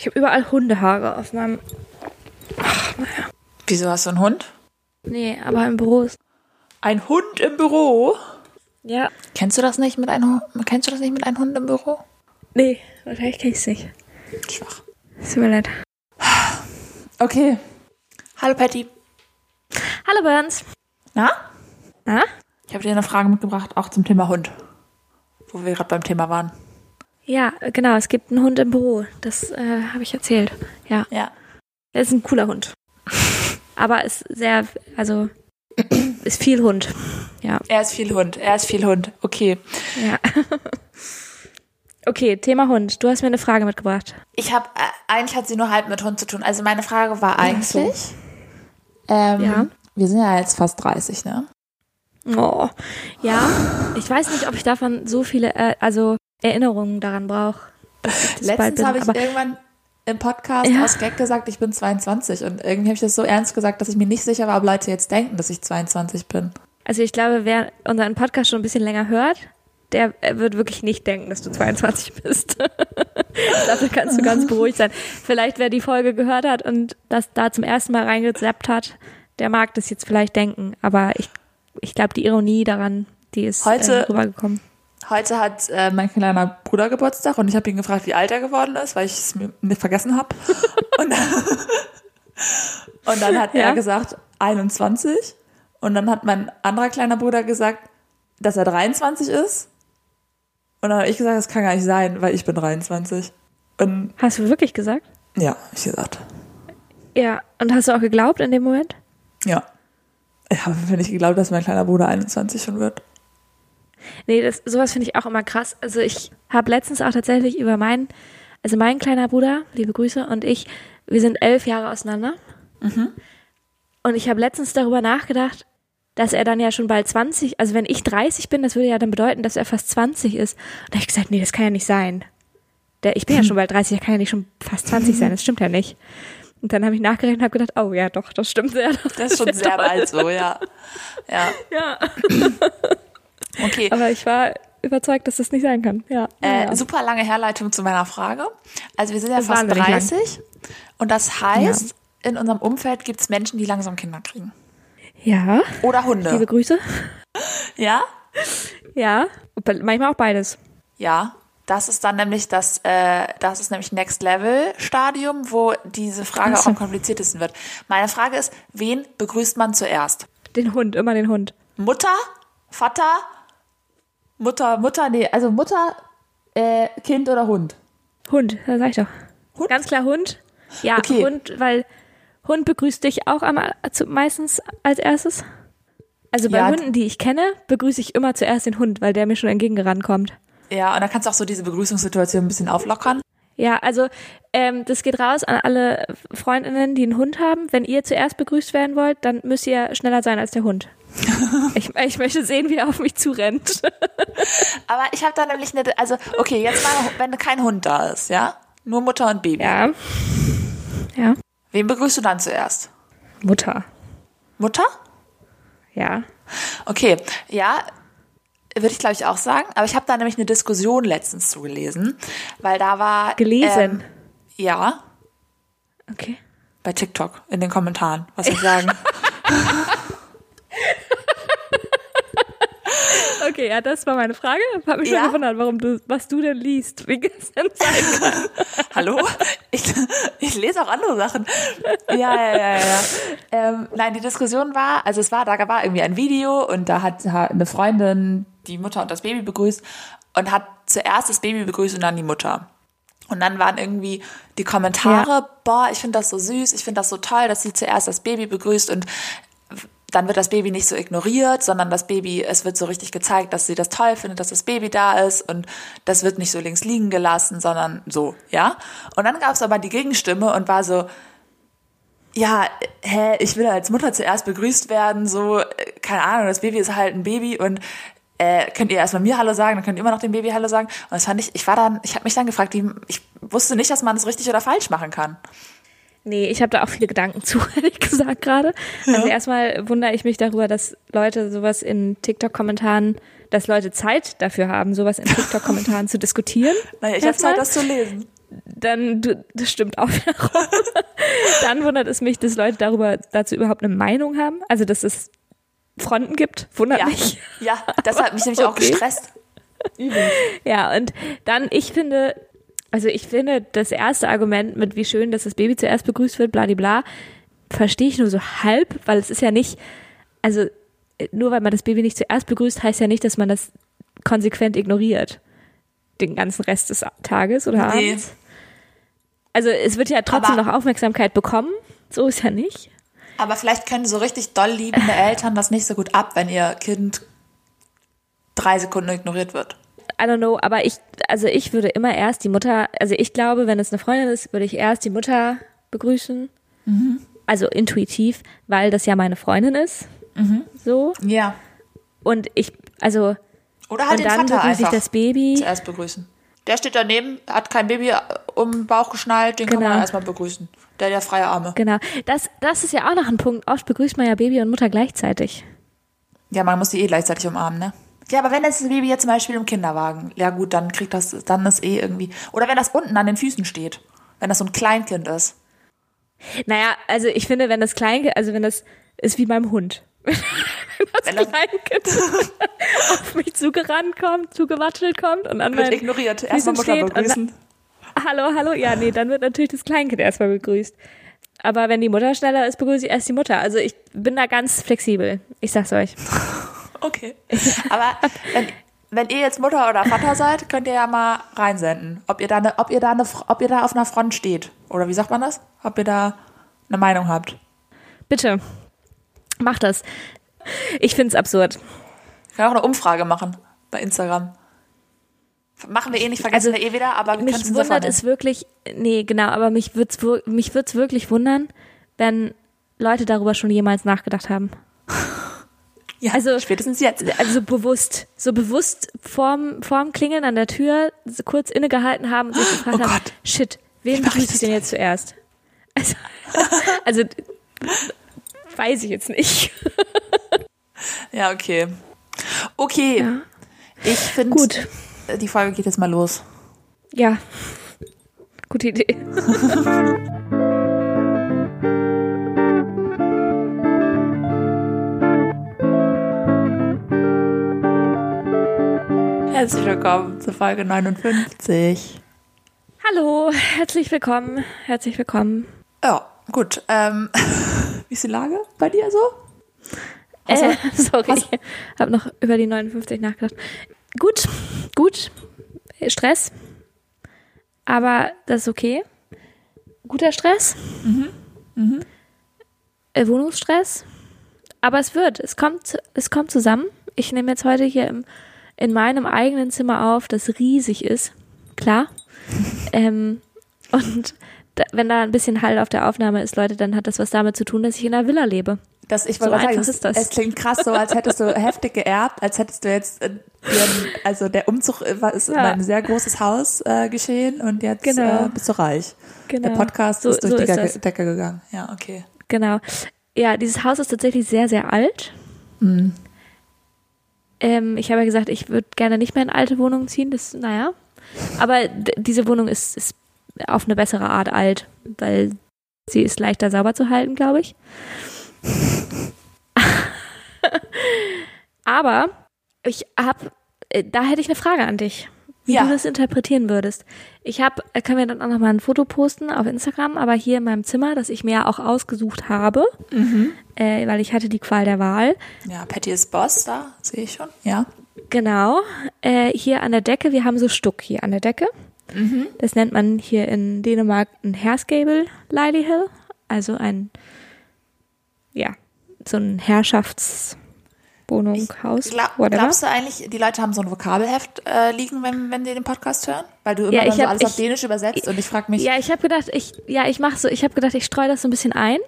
Ich habe überall Hundehaare auf meinem. Ach, naja. Wieso hast du einen Hund? Nee, aber im Büro ist. Ein Hund im Büro? Ja. Kennst du das nicht mit einem Kennst du das nicht mit einem Hund im Büro? Nee, wahrscheinlich kenn ich's nicht. Schwach. Tut mir leid. Okay. Hallo Patty. Hallo Burns. Na? Na? Ich habe dir eine Frage mitgebracht, auch zum Thema Hund. Wo wir gerade beim Thema waren. Ja, genau, es gibt einen Hund im Büro. Das äh, habe ich erzählt. Ja. Ja. Er ist ein cooler Hund. Aber ist sehr, also ist viel Hund. Ja. Er ist viel Hund. Er ist viel Hund. Okay. Ja. Okay, Thema Hund. Du hast mir eine Frage mitgebracht. Ich habe, äh, eigentlich hat sie nur halb mit Hund zu tun. Also meine Frage war eigentlich, so. ähm, Ja. wir sind ja jetzt fast 30, ne? Oh. Ja, ich weiß nicht, ob ich davon so viele, äh, also Erinnerungen daran brauche. Letztens habe ich irgendwann im Podcast Ja. aus Gag gesagt, ich bin 22 und irgendwie habe ich das so ernst gesagt, dass ich mir nicht sicher war, ob Leute jetzt denken, dass ich 22 bin. Also ich glaube, wer unseren Podcast schon ein bisschen länger hört, der äh, wird wirklich nicht denken, dass du 22 bist. Dafür kannst du ganz beruhigt sein. Vielleicht wer die Folge gehört hat und das da zum ersten Mal reingezappt hat, der mag das jetzt vielleicht denken. Aber ich, ich glaube, die Ironie daran, die ist Heute- äh, rübergekommen. Heute hat äh, mein kleiner Bruder Geburtstag und ich habe ihn gefragt, wie alt er geworden ist, weil ich es mir nicht vergessen habe. und, und dann hat Ja. er gesagt 21 und dann hat mein anderer kleiner Bruder gesagt, dass er 23 ist. Und dann habe ich gesagt, das kann gar nicht sein, weil ich bin 23. Und Hast du wirklich gesagt? ja, ich gesagt. Ja. Und hast du auch geglaubt in dem Moment? Ja. Ich habe nicht geglaubt, dass mein kleiner Bruder 21 schon wird. Nee, das, sowas finde ich auch immer krass. Also ich habe letztens auch tatsächlich über meinen, also mein kleiner Bruder, liebe Grüße, und ich, wir sind elf Jahre auseinander. Und ich habe letztens darüber nachgedacht, dass er dann ja schon bald 20, also wenn ich 30 bin, das würde ja dann bedeuten, dass er fast 20 ist. Und da habe ich gesagt, nee, das kann ja nicht sein. Der, ich bin ja schon bald 30, der kann ja nicht schon fast 20 sein, das stimmt ja nicht. Und dann habe ich nachgerechnet und habe gedacht, oh ja, doch, das stimmt sehr. Das ist schon sehr bald so, ja. Ja, Ja, okay. aber ich war überzeugt, dass das nicht sein kann. Ja. Äh, ja. Super lange Herleitung zu meiner Frage. Also wir sind ja Das fast wahnsinnig lang. 30 und das heißt, in unserem Umfeld gibt es Menschen, die langsam Kinder kriegen. ja. Oder Hunde. Liebe Grüße. Ja? Ja, manchmal auch beides. Ja. Das ist dann nämlich das, äh, das ist nämlich Next Level Stadium, wo diese Frage auch am kompliziertesten wird. Meine Frage ist, wen begrüßt man zuerst? Den Hund, immer den Hund. Mutter? Vater? Mutter, Mutter, nee, also Mutter, äh, Kind oder Hund? Hund, sag ich doch. Hund? Ganz klar Hund. Ja, Okay. Hund, weil Hund begrüßt dich auch am, zu, meistens als erstes. Also bei Ja. Hunden, die ich kenne, begrüße ich immer zuerst den Hund, weil der mir schon entgegengerannt kommt. Ja, und dann kannst du auch so diese Begrüßungssituation ein bisschen auflockern. Ja, also ähm, das geht raus an alle Freundinnen, die einen Hund haben. Wenn ihr zuerst begrüßt werden wollt, dann müsst ihr schneller sein als der Hund. ich, ich möchte sehen, wie er auf mich zurennt. Aber ich habe da nämlich eine, also okay, jetzt mal, wenn kein Hund da ist, ja? Nur Mutter und Baby. ja. Ja. Wen begrüßt du dann zuerst? Mutter. Mutter? Ja. Okay, ja, würde ich glaube ich auch sagen. Aber ich habe da nämlich eine Diskussion letztens zugelesen, weil da war Gelesen? Ähm, ja, Okay. bei TikTok in den Kommentaren, was ich sagen. Okay, ja, das war meine Frage. Ich habe mich Ja? schon gewundert, warum du, was du denn liest, wie denn sein kann. Hallo? Ich, ich lese auch andere Sachen. Ja, ja, ja, ja. Ähm, nein, die Diskussion war, also es war, da war irgendwie ein Video und da hat eine Freundin die Mutter und das Baby begrüßt und hat zuerst das Baby begrüßt und dann die Mutter. Und dann waren irgendwie die Kommentare, boah, ich finde das so süß, ich finde das so toll, dass sie zuerst das Baby begrüßt und dann wird das Baby nicht so ignoriert, sondern das Baby, es wird so richtig gezeigt, dass sie das toll findet, dass das Baby da ist und das wird nicht so links liegen gelassen, sondern so, ja. Und dann gab es aber die Gegenstimme und war so, ja, hä, ich will als Mutter zuerst begrüßt werden, so, äh, keine Ahnung, das Baby ist halt ein Baby und äh, könnt ihr erstmal mir Hallo sagen, dann könnt ihr immer noch dem Baby Hallo sagen. Und das fand ich, ich war dann, ich habe mich dann gefragt, wie, ich wusste nicht, dass man das richtig oder falsch machen kann. Nee, ich habe da auch viele Gedanken zu, ehrlich gesagt gerade. Also erstmal wundere ich mich darüber, dass Leute sowas in TikTok-Kommentaren, dass Leute Zeit dafür haben, sowas in TikTok-Kommentaren zu diskutieren. Naja, ich habe. Zeit, das zu lesen. dann, du, das stimmt auch dann wundert es mich, dass Leute darüber, dazu überhaupt eine Meinung haben. Also, dass es Fronten gibt, wundert Ja, mich. ja das hat mich nämlich auch Okay. gestresst. Ja, und dann, ich finde, also ich finde, das erste Argument mit wie schön, dass das Baby zuerst begrüßt wird, bla verstehe ich nur so halb, weil es ist ja nicht, also nur weil man das Baby nicht zuerst begrüßt, heißt ja nicht, dass man das konsequent ignoriert. Den ganzen Rest des Tages oder Nee. abends. Also es wird ja trotzdem Aber- noch Aufmerksamkeit bekommen. So ist ja nicht. Aber vielleicht können so richtig doll liebende Eltern das nicht so gut ab, wenn ihr Kind drei Sekunden ignoriert wird. I don't know, aber ich, also ich würde immer erst die Mutter, also ich glaube, wenn es eine Freundin ist, würde ich erst die Mutter begrüßen. Also intuitiv, weil das ja meine Freundin ist. So. Ja. Und ich, also, Oder halt und dann Vater begrüße ich das Baby. zuerst begrüßen. Der steht daneben, hat kein Baby um den Bauch geschnallt, den kann Genau. man erstmal begrüßen. Der hat ja freie Arme. Genau. Das, das ist ja auch noch ein Punkt. Oft begrüßt man ja Baby und Mutter gleichzeitig. Ja, man muss die eh gleichzeitig umarmen, ne? Ja, aber wenn das Baby jetzt zum Beispiel im Kinderwagen, ja gut, dann kriegt das, dann ist eh irgendwie. Oder wenn das unten an den Füßen steht. Wenn das so ein Kleinkind ist. Naja, also ich finde, wenn das Kleinkind, also wenn das ist wie beim Hund. Wenn das Wenn das- Kleinkind auf mich zugerannt kommt, zugewatschelt kommt und an Wird ignoriert. Erstmal Mutter begrüßen. Hallo, hallo. Ja, nee, dann wird natürlich das Kleinkind erstmal begrüßt. Aber wenn die Mutter schneller ist, begrüße ich erst die Mutter. Also ich bin da ganz flexibel. Ich sag's euch. Okay. Aber wenn, wenn ihr jetzt Mutter oder Vater seid, könnt ihr ja mal reinsenden, ob ihr da eine, ob ihr da eine, ob ihr da auf einer Front steht. Oder wie sagt man das? Ob ihr da eine Meinung habt. Bitte, mach das. Ich find's absurd. Ich kann auch eine Umfrage machen bei Instagram. Machen wir eh nicht, vergessen Also, wir eh wieder, aber wir Mich es wundert es wirklich, nee, genau, aber mich wird's, wir- mich wird's wirklich wundern, wenn Leute darüber schon jemals nachgedacht haben. Ja, also- spätestens jetzt. Also so bewusst, so bewusst vorm, vorm Klingeln an der Tür so kurz innegehalten haben und sich gefragt Oh haben, Gott. shit, wen das ich denn jetzt zuerst? Also, also weiß ich jetzt nicht. Ja, okay. Okay. Ja. Ich finde, Gut. die Folge geht jetzt mal los. Ja, gute Idee. Herzlich willkommen zur Folge 59. Hallo, herzlich willkommen, herzlich willkommen. Ja, gut. Ähm, wie ist die Lage bei dir so? Also, äh, sorry, ich habe noch über die 59 nachgedacht. Gut, gut, Stress, aber das ist okay. Guter Stress, Äh, Wohnungsstress, aber es wird, es kommt, es kommt zusammen. Ich nehme jetzt heute hier im, in meinem eigenen Zimmer auf, das riesig ist, klar. ähm, und da, wenn da ein bisschen Hall auf der Aufnahme ist, Leute, dann hat das was damit zu tun, dass ich in einer Villa lebe. Das, ich So wollte einfach sagen, ist das. es klingt krass so, als hättest du heftig geerbt, als hättest du jetzt, äh, also der Umzug war, ist in Ja. ein sehr großes Haus äh, geschehen und jetzt Genau. äh, bist du reich. Genau. Der Podcast So- ist durch so die ist Decke, gegangen. Ja, okay. Genau. Ja, dieses Haus ist tatsächlich sehr, sehr alt. Ähm, ich habe ja gesagt, ich würde gerne nicht mehr in alte Wohnungen ziehen. Das, naja. Aber diese Wohnung ist, ist auf eine bessere Art alt, weil sie ist leichter sauber zu halten, glaube ich. Aber ich habe, da hätte ich eine Frage an dich, wie Ja. du das interpretieren würdest. Ich habe, können wir dann auch noch mal ein Foto posten auf Instagram, aber hier in meinem Zimmer, das ich mir ja auch ausgesucht habe, äh, weil ich hatte die Qual der Wahl. Ja, Patty ist Boss, da sehe ich schon. Ja. Genau, äh, hier an der Decke, wir haben so Stuck hier an der Decke. Das nennt man hier in Dänemark ein Herskabel Lily Hill, also ein, ja, so ein Herrschaftswohnung, Haus, Gla whatever. glaubst du eigentlich, die Leute haben so ein Vokabelheft äh, liegen, wenn, wenn die den Podcast hören? Weil du immer Ja, ich so hab- alles auf ich- Dänisch übersetzt und ich frage mich, Ja, ich habe gedacht, ich ja, ich mache so, ich habe gedacht, ich streue das so ein bisschen ein,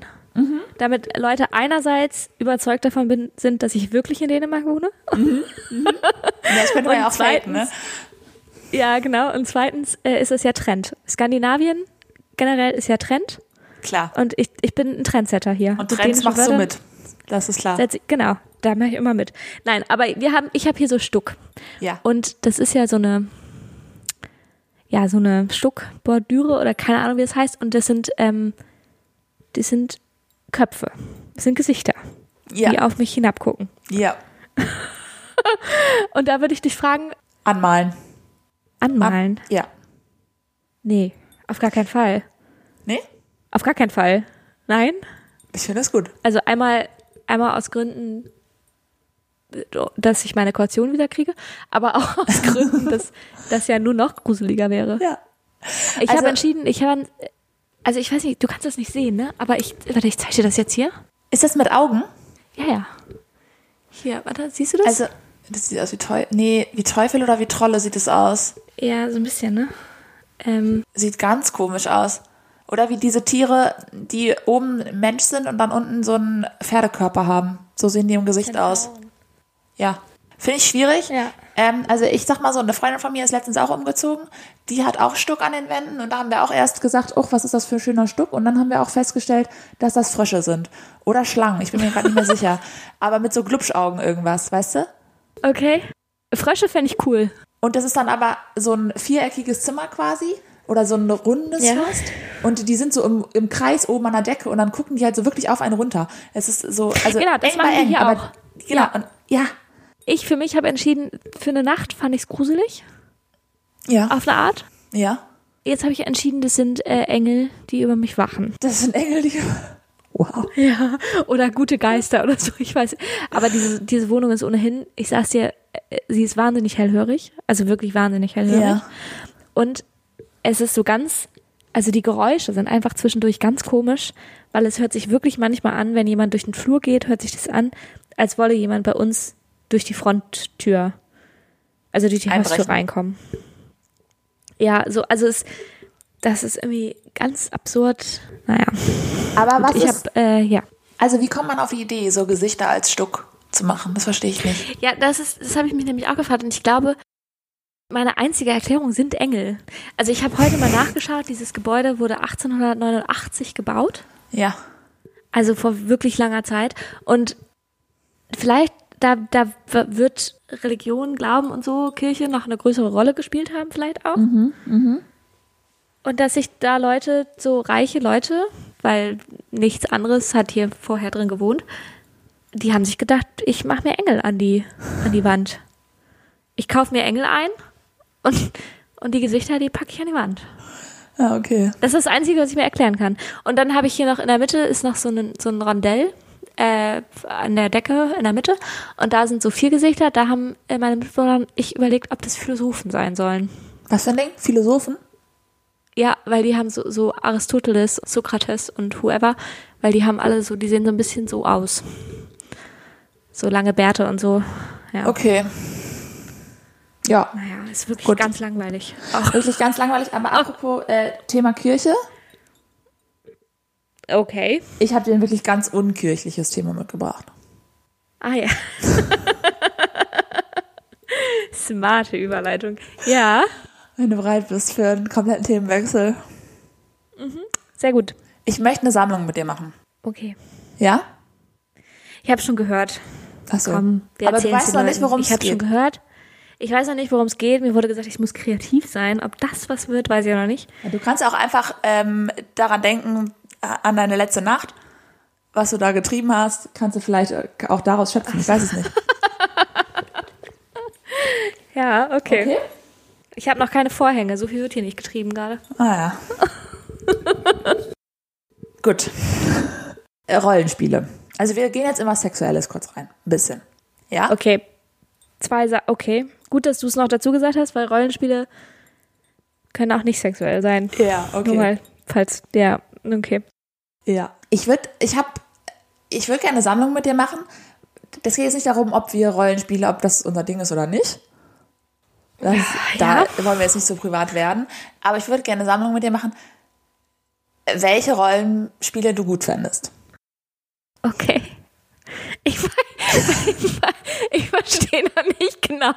damit Leute einerseits überzeugt davon bin, sind, dass ich wirklich in Dänemark wohne. ja, das könnte man ja auch faken, ne? Ja, genau. Und zweitens äh, ist es ja Trend. Skandinavien generell ist ja Trend Klar. und ich, ich bin ein Trendsetter hier. Und Trends machst du Wörtern mit. Das ist klar. Genau, da mache ich immer mit. Nein, aber wir haben, ich habe hier so Stuck Ja. und das ist ja so eine, ja, so eine Stuckbordüre oder keine Ahnung, wie das heißt. Und das sind, ähm, das sind Köpfe. Das sind Gesichter, Ja. die auf mich hinabgucken. Ja. Und da würde ich dich fragen, Anmalen. Anmalen? Ja. Nee, auf gar keinen Fall. Nee? Auf gar keinen Fall. Nein? Ich finde das gut. Also einmal, einmal aus Gründen, dass ich meine Kaution wieder kriege, aber auch aus Gründen, dass das ja nur noch gruseliger wäre. Ja. Ich Also- habe entschieden, ich habe, also ich weiß nicht, du kannst das nicht sehen, ne? Aber ich, warte, ich zeige dir das jetzt hier. Ist das mit Augen? Ja, ja. Hier, warte, siehst du das? Also, das sieht aus wie Teufel. Nee, wie Teufel oder wie Trolle sieht es aus. ja, so ein bisschen, ne? Ähm, Sieht ganz komisch aus. Oder wie diese Tiere, die oben Mensch sind und dann unten so einen Pferdekörper haben. So sehen die im Gesicht aus. Ja. Finde ich schwierig. Ja. Ähm, also ich sag mal so, eine Freundin von mir ist letztens auch umgezogen. Die hat auch Stuck an den Wänden und da haben wir auch erst gesagt, oh, was ist das für ein schöner Stuck? Und dann haben wir auch festgestellt, dass das Frösche sind. Oder Schlangen, ich bin mir gerade nicht mehr sicher. Aber mit so Glubschaugen irgendwas, weißt du? Okay. Frösche fände ich cool. Und das ist dann aber so ein viereckiges Zimmer quasi oder so ein rundes Ja. fast. Und die sind so im, im Kreis oben an der Decke und dann gucken die halt so wirklich auf einen runter. Es ist so, also Genau, das eng machen eng, hier aber auch. genau, Ja. und ja, Ich für mich habe entschieden, für eine Nacht fand ich es gruselig, ja, auf eine Art. ja. Jetzt habe ich entschieden, das sind äh, Engel, die über mich wachen. Das sind Engel, die. Wow. Ja, oder gute Geister oder so, ich weiß. Aber diese, diese Wohnung ist ohnehin, ich sag's dir, äh, sie ist wahnsinnig hellhörig, also wirklich wahnsinnig hellhörig. Ja. Und es ist so ganz, also die Geräusche sind einfach zwischendurch ganz komisch, weil es hört sich wirklich manchmal an, wenn jemand durch den Flur geht, hört sich das an, als wolle jemand bei uns durch die Fronttür, also durch die Einbrechen. Haustür reinkommen. Ja, so, also es, das ist irgendwie ganz absurd. Naja, Aber was ich ist, habe, äh, ja. also wie kommt man auf die Idee, so Gesichter als Stuck zu machen? Das verstehe ich nicht. Ja, das ist, das habe ich mich nämlich auch gefragt und ich glaube, meine einzige Erklärung sind Engel. Also ich habe heute mal nachgeschaut, dieses Gebäude wurde 1889 gebaut, Ja. also vor wirklich langer Zeit und vielleicht da, da wird Religion, Glauben und so, Kirche noch eine größere Rolle gespielt haben, vielleicht auch. Und dass sich da Leute, so reiche Leute, weil nichts anderes hat hier vorher drin gewohnt, die haben sich gedacht, ich mache mir Engel an die, an die Wand. Ich kaufe mir Engel ein und, und die Gesichter, die packe ich an die Wand. Ja, okay. Das ist das Einzige, was ich mir erklären kann. Und dann habe ich hier noch in der Mitte ist noch so ein, so ein Rondell äh, an der Decke in der Mitte. Und da sind so vier Gesichter. Da haben äh, meine Mitbewohner ich überlegt, ob das Philosophen sein sollen. Was Ding? Philosophen? Ja, weil die haben so, so Aristoteles, Sokrates und whoever, weil die haben alle so, die sehen so ein bisschen so aus. So lange Bärte und so. Ja. Okay. Ja, Naja, ist wirklich Gut. ganz langweilig. Auch. wirklich ganz langweilig. Aber apropos äh, Thema Kirche. Okay. Ich habe dir ein wirklich ganz unkirchliches Thema mitgebracht. Ah ja. Smarte Überleitung. Ja, Wenn du bereit bist für einen kompletten Themenwechsel. sehr gut. Ich möchte eine Sammlung mit dir machen. Okay. Ja? Ich habe schon gehört. Achso. Komm, wir Aber du weißt noch nicht, worum es Ich habe schon geht. gehört. Ich weiß noch nicht, worum es geht. Mir wurde gesagt, ich muss kreativ sein. Ob das was wird, weiß ich noch nicht. Du kannst auch einfach ähm, daran denken, äh, an deine letzte Nacht, was du da getrieben hast. Kannst du vielleicht äh, auch daraus schöpfen. Ich weiß es nicht. Ja, okay. Okay. Ich habe noch keine Vorhänge. So viel wird hier nicht getrieben gerade. Ah ja. Gut. Äh, Rollenspiele. Also wir gehen jetzt immer Sexuelles kurz rein. Ein bisschen. Ja? Okay. Zwei Sa Okay. Gut, dass du es noch dazu gesagt hast, weil Rollenspiele können auch nicht sexuell sein. Ja, Nur mal, falls, ja, okay. Ja. Ich würde, ich habe, ich würde gerne eine Sammlung mit dir machen. Das geht jetzt nicht darum, ob wir Rollenspiele, ob das unser Ding ist oder nicht. Das, Ja. Da wollen wir jetzt nicht so privat werden. Aber ich würde gerne eine Sammlung mit dir machen, welche Rollenspiele du gut fändest. Okay. Ich, ich, ich verstehe noch nicht genau.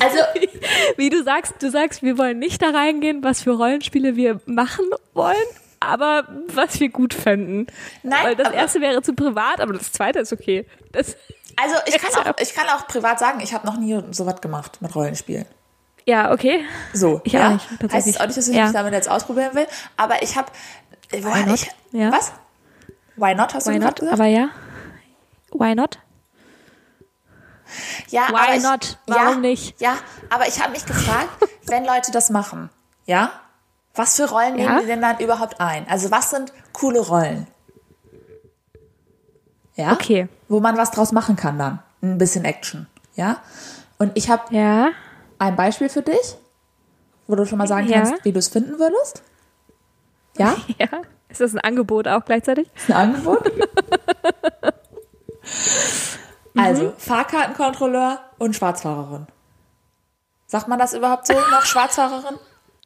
Also- wie, wie du sagst, du sagst, wir wollen nicht da reingehen, was für Rollenspiele wir machen wollen, aber was wir gut fänden. Nein, Weil das erste wäre zu privat, aber das zweite ist okay. Das, Also ich kann auch, ich kann auch privat sagen, ich habe noch nie so was gemacht mit Rollenspielen. Ja, okay. So, Ich ja. nicht. Heißt es auch nicht, dass ich Ja. mich damit jetzt ausprobieren will, aber ich habe, Why ich, Ja. was? Why not, hast du Why gerade not? gesagt? Aber ja. Why not? Ja, Why aber ich, not? Warum ja, nicht? Ja, aber ich habe mich gefragt, wenn Leute das machen, ja, was für Rollen Ja? nehmen die denn dann überhaupt ein? Also was sind coole Rollen? Ja? Okay. Wo man was draus machen kann dann. Ein bisschen Action, ja? Und ich habe Ja. ein Beispiel für dich, wo du schon mal sagen Ja. kannst, wie du es finden würdest. Ja? Ja. Ist das ein Angebot auch gleichzeitig? Ist ein Angebot? also, Fahrkartenkontrolleur und Schwarzfahrerin. Sagt man das überhaupt so noch, Schwarzfahrerin?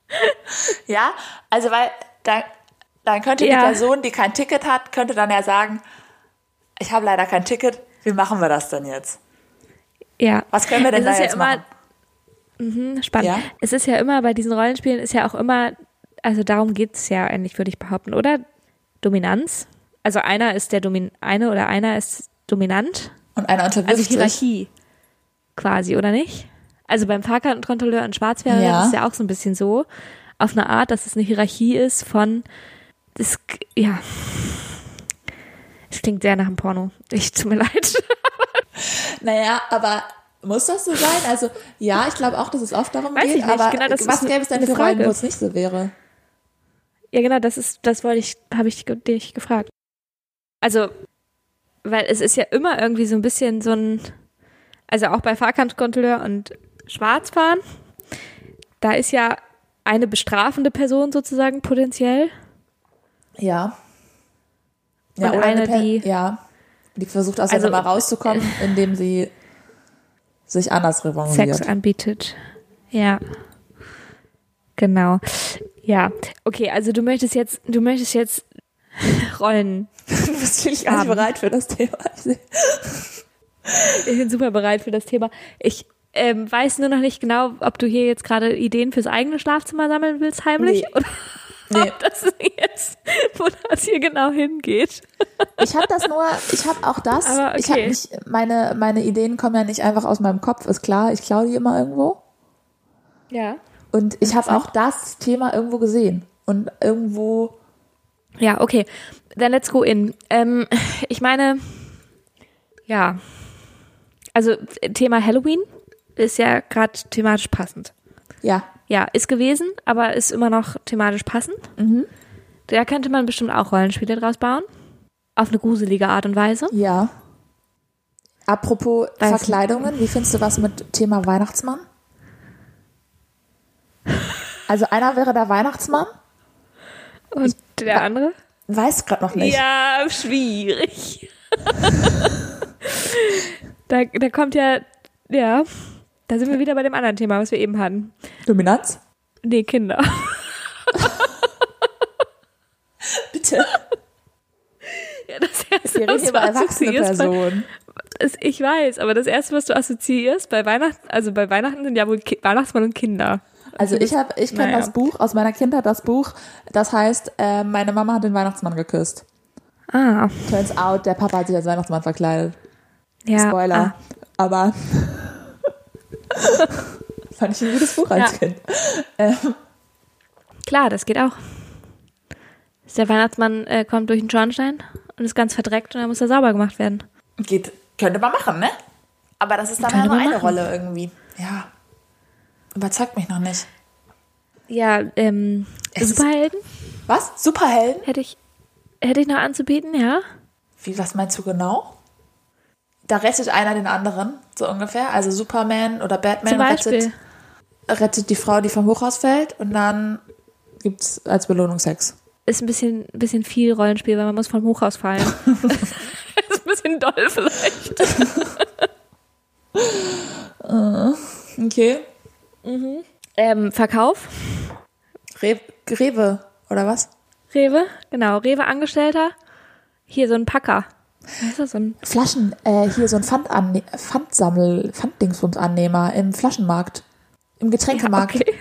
ja, also weil dann, dann könnte Ja. die Person, die kein Ticket hat, könnte dann ja sagen, ich habe leider kein Ticket, wie machen wir das denn jetzt? Ja. Was können wir denn Es da ist ja jetzt immer- machen? Mhm, spannend. Ja? Es ist ja immer, bei diesen Rollenspielen ist ja auch immer, also darum geht es ja eigentlich, würde ich behaupten, oder? Dominanz. Also einer ist der Domin, eine oder einer ist dominant. Und einer unterwirft Also sich. Hierarchie quasi, oder nicht? Also beim Fahrkartenkontrolleur und Schwarzfahrer Ja. ist es ja auch so ein bisschen so, auf eine Art, dass es eine Hierarchie ist von, das, ja, es klingt sehr nach einem Porno. Ich tut mir leid. Naja, aber muss das so sein? Also, ja, ich glaube auch, dass es oft darum Weiß geht, ich nicht. aber Genau, das was gäbe es denn für Rollen, Frage. wo es nicht so wäre? Ja, genau, das ist, das wollte ich, habe ich dich gefragt. Also, weil es ist ja immer irgendwie so ein bisschen so ein, also auch bei Fahrkartenkontrolleur und Schwarzfahren, da ist ja eine bestrafende Person sozusagen potenziell. Ja. Ja, Und oder eine, Per- die- ja, die versucht aus Also- der Nummer rauszukommen, indem sie sich anders revanchiert. Sex anbietet. Ja. Genau. Ja. Okay, also du möchtest jetzt, du möchtest jetzt Rollen. Du bist wirklich gar nicht bereit für das Thema. Ich bin super bereit für das Thema. Ich ähm, weiß nur noch nicht genau, ob du hier jetzt gerade Ideen fürs eigene Schlafzimmer sammeln willst, heimlich, Nee. oder Nee. das jetzt, wo das hier genau hingeht. Ich habe das nur, ich habe auch das. Aber Ich habe okay. nicht, meine, meine Ideen kommen ja nicht einfach aus meinem Kopf, ist klar, ich klaue die immer irgendwo. Ja. Und ich habe auch das Thema irgendwo gesehen. Und irgendwo, Ja, okay. Dann let's go in. Ähm, ich meine, ja. Also Thema Halloween ist ja gerade thematisch passend. ja, Ja, ist gewesen, aber ist immer noch thematisch passend. Da könnte man bestimmt auch Rollenspiele draus bauen. Auf eine gruselige Art und Weise. ja. Apropos Weiß. Verkleidungen, wie findest du was mit Thema Weihnachtsmann? Also einer wäre der Weihnachtsmann, Und der andere? weiß gerade noch nicht. Ja, schwierig. da, da kommt ja, ja, da sind wir wieder bei dem anderen Thema, was wir eben hatten. Dominanz? Nee, Kinder. Bitte. Ja, das erste, Wir reden was hier du über erwachsene Personen. Ich weiß, aber das erste, was du assoziierst bei Weihnachten, also bei Weihnachten sind ja wohl Ki Weihnachtsmann und Kinder. Also ich habe, ich kenne Naja. das Buch aus meiner Kindheit, das Buch, das heißt, äh, meine Mama hat den Weihnachtsmann geküsst. Ah, Turns out, der Papa hat sich als Weihnachtsmann verkleidet. ja. Spoiler. Aber fand ich ein gutes Buch als Ja. Kind. Ähm, klar, das geht auch. Der Weihnachtsmann äh, kommt durch den Schornstein und ist ganz verdreckt und dann muss er sauber gemacht werden. geht, könnte man machen, ne? Aber das ist dann ja nur eine machen. Rolle irgendwie. Ja. Überzeugt mich noch nicht. Ja, ähm, Es ist- Superhelden Was? Superhelden? hätte ich, hätte ich noch anzubieten, ja. Wie, was meinst du genau? Da rettet einer den anderen, so ungefähr. Also Superman oder Batman rettet, rettet die Frau, die vom Hochhaus fällt und dann gibt's als Belohnung Sex. Ist ein bisschen, bisschen viel Rollenspiel, weil man muss vom Hochhaus fallen. ist ein bisschen doll vielleicht. Okay. Ähm, Verkauf, Re Rewe, oder was? Rewe, genau, Rewe Angestellter. Hier so ein Packer. Was ist das so Flaschen, äh, hier so ein Pfandanne Pfandsammel, Pfanddingsbums-Annehmer im Flaschenmarkt. Im Getränkemarkt. Okay.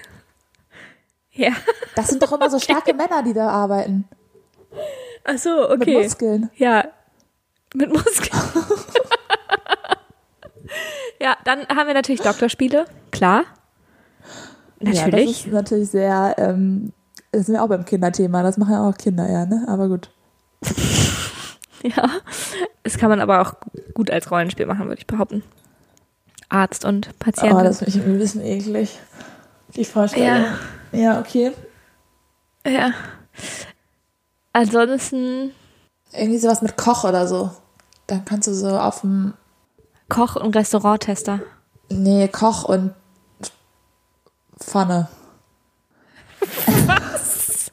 Ja. Das sind doch immer so starke Männer, die da arbeiten. Ach so, Mit okay. Muskeln. Ja. Mit Muskeln. ja, dann haben wir natürlich Doktorspiele, klar. Ja, das ist natürlich sehr, ähm, das sind wir auch beim Kinderthema, das machen ja auch Kinder, ja, ne? Aber gut. ja, das kann man aber auch gut als Rollenspiel machen, würde ich behaupten. Arzt und Patient. Oh, das finde ich ein bisschen eklig. Die Vorstellung. Ja, ja okay. Ja. Ansonsten. Irgendwie sowas mit Koch oder so. Dann kannst du so auf dem. Koch und Restauranttester. Nee, Koch und Pfanne. Was?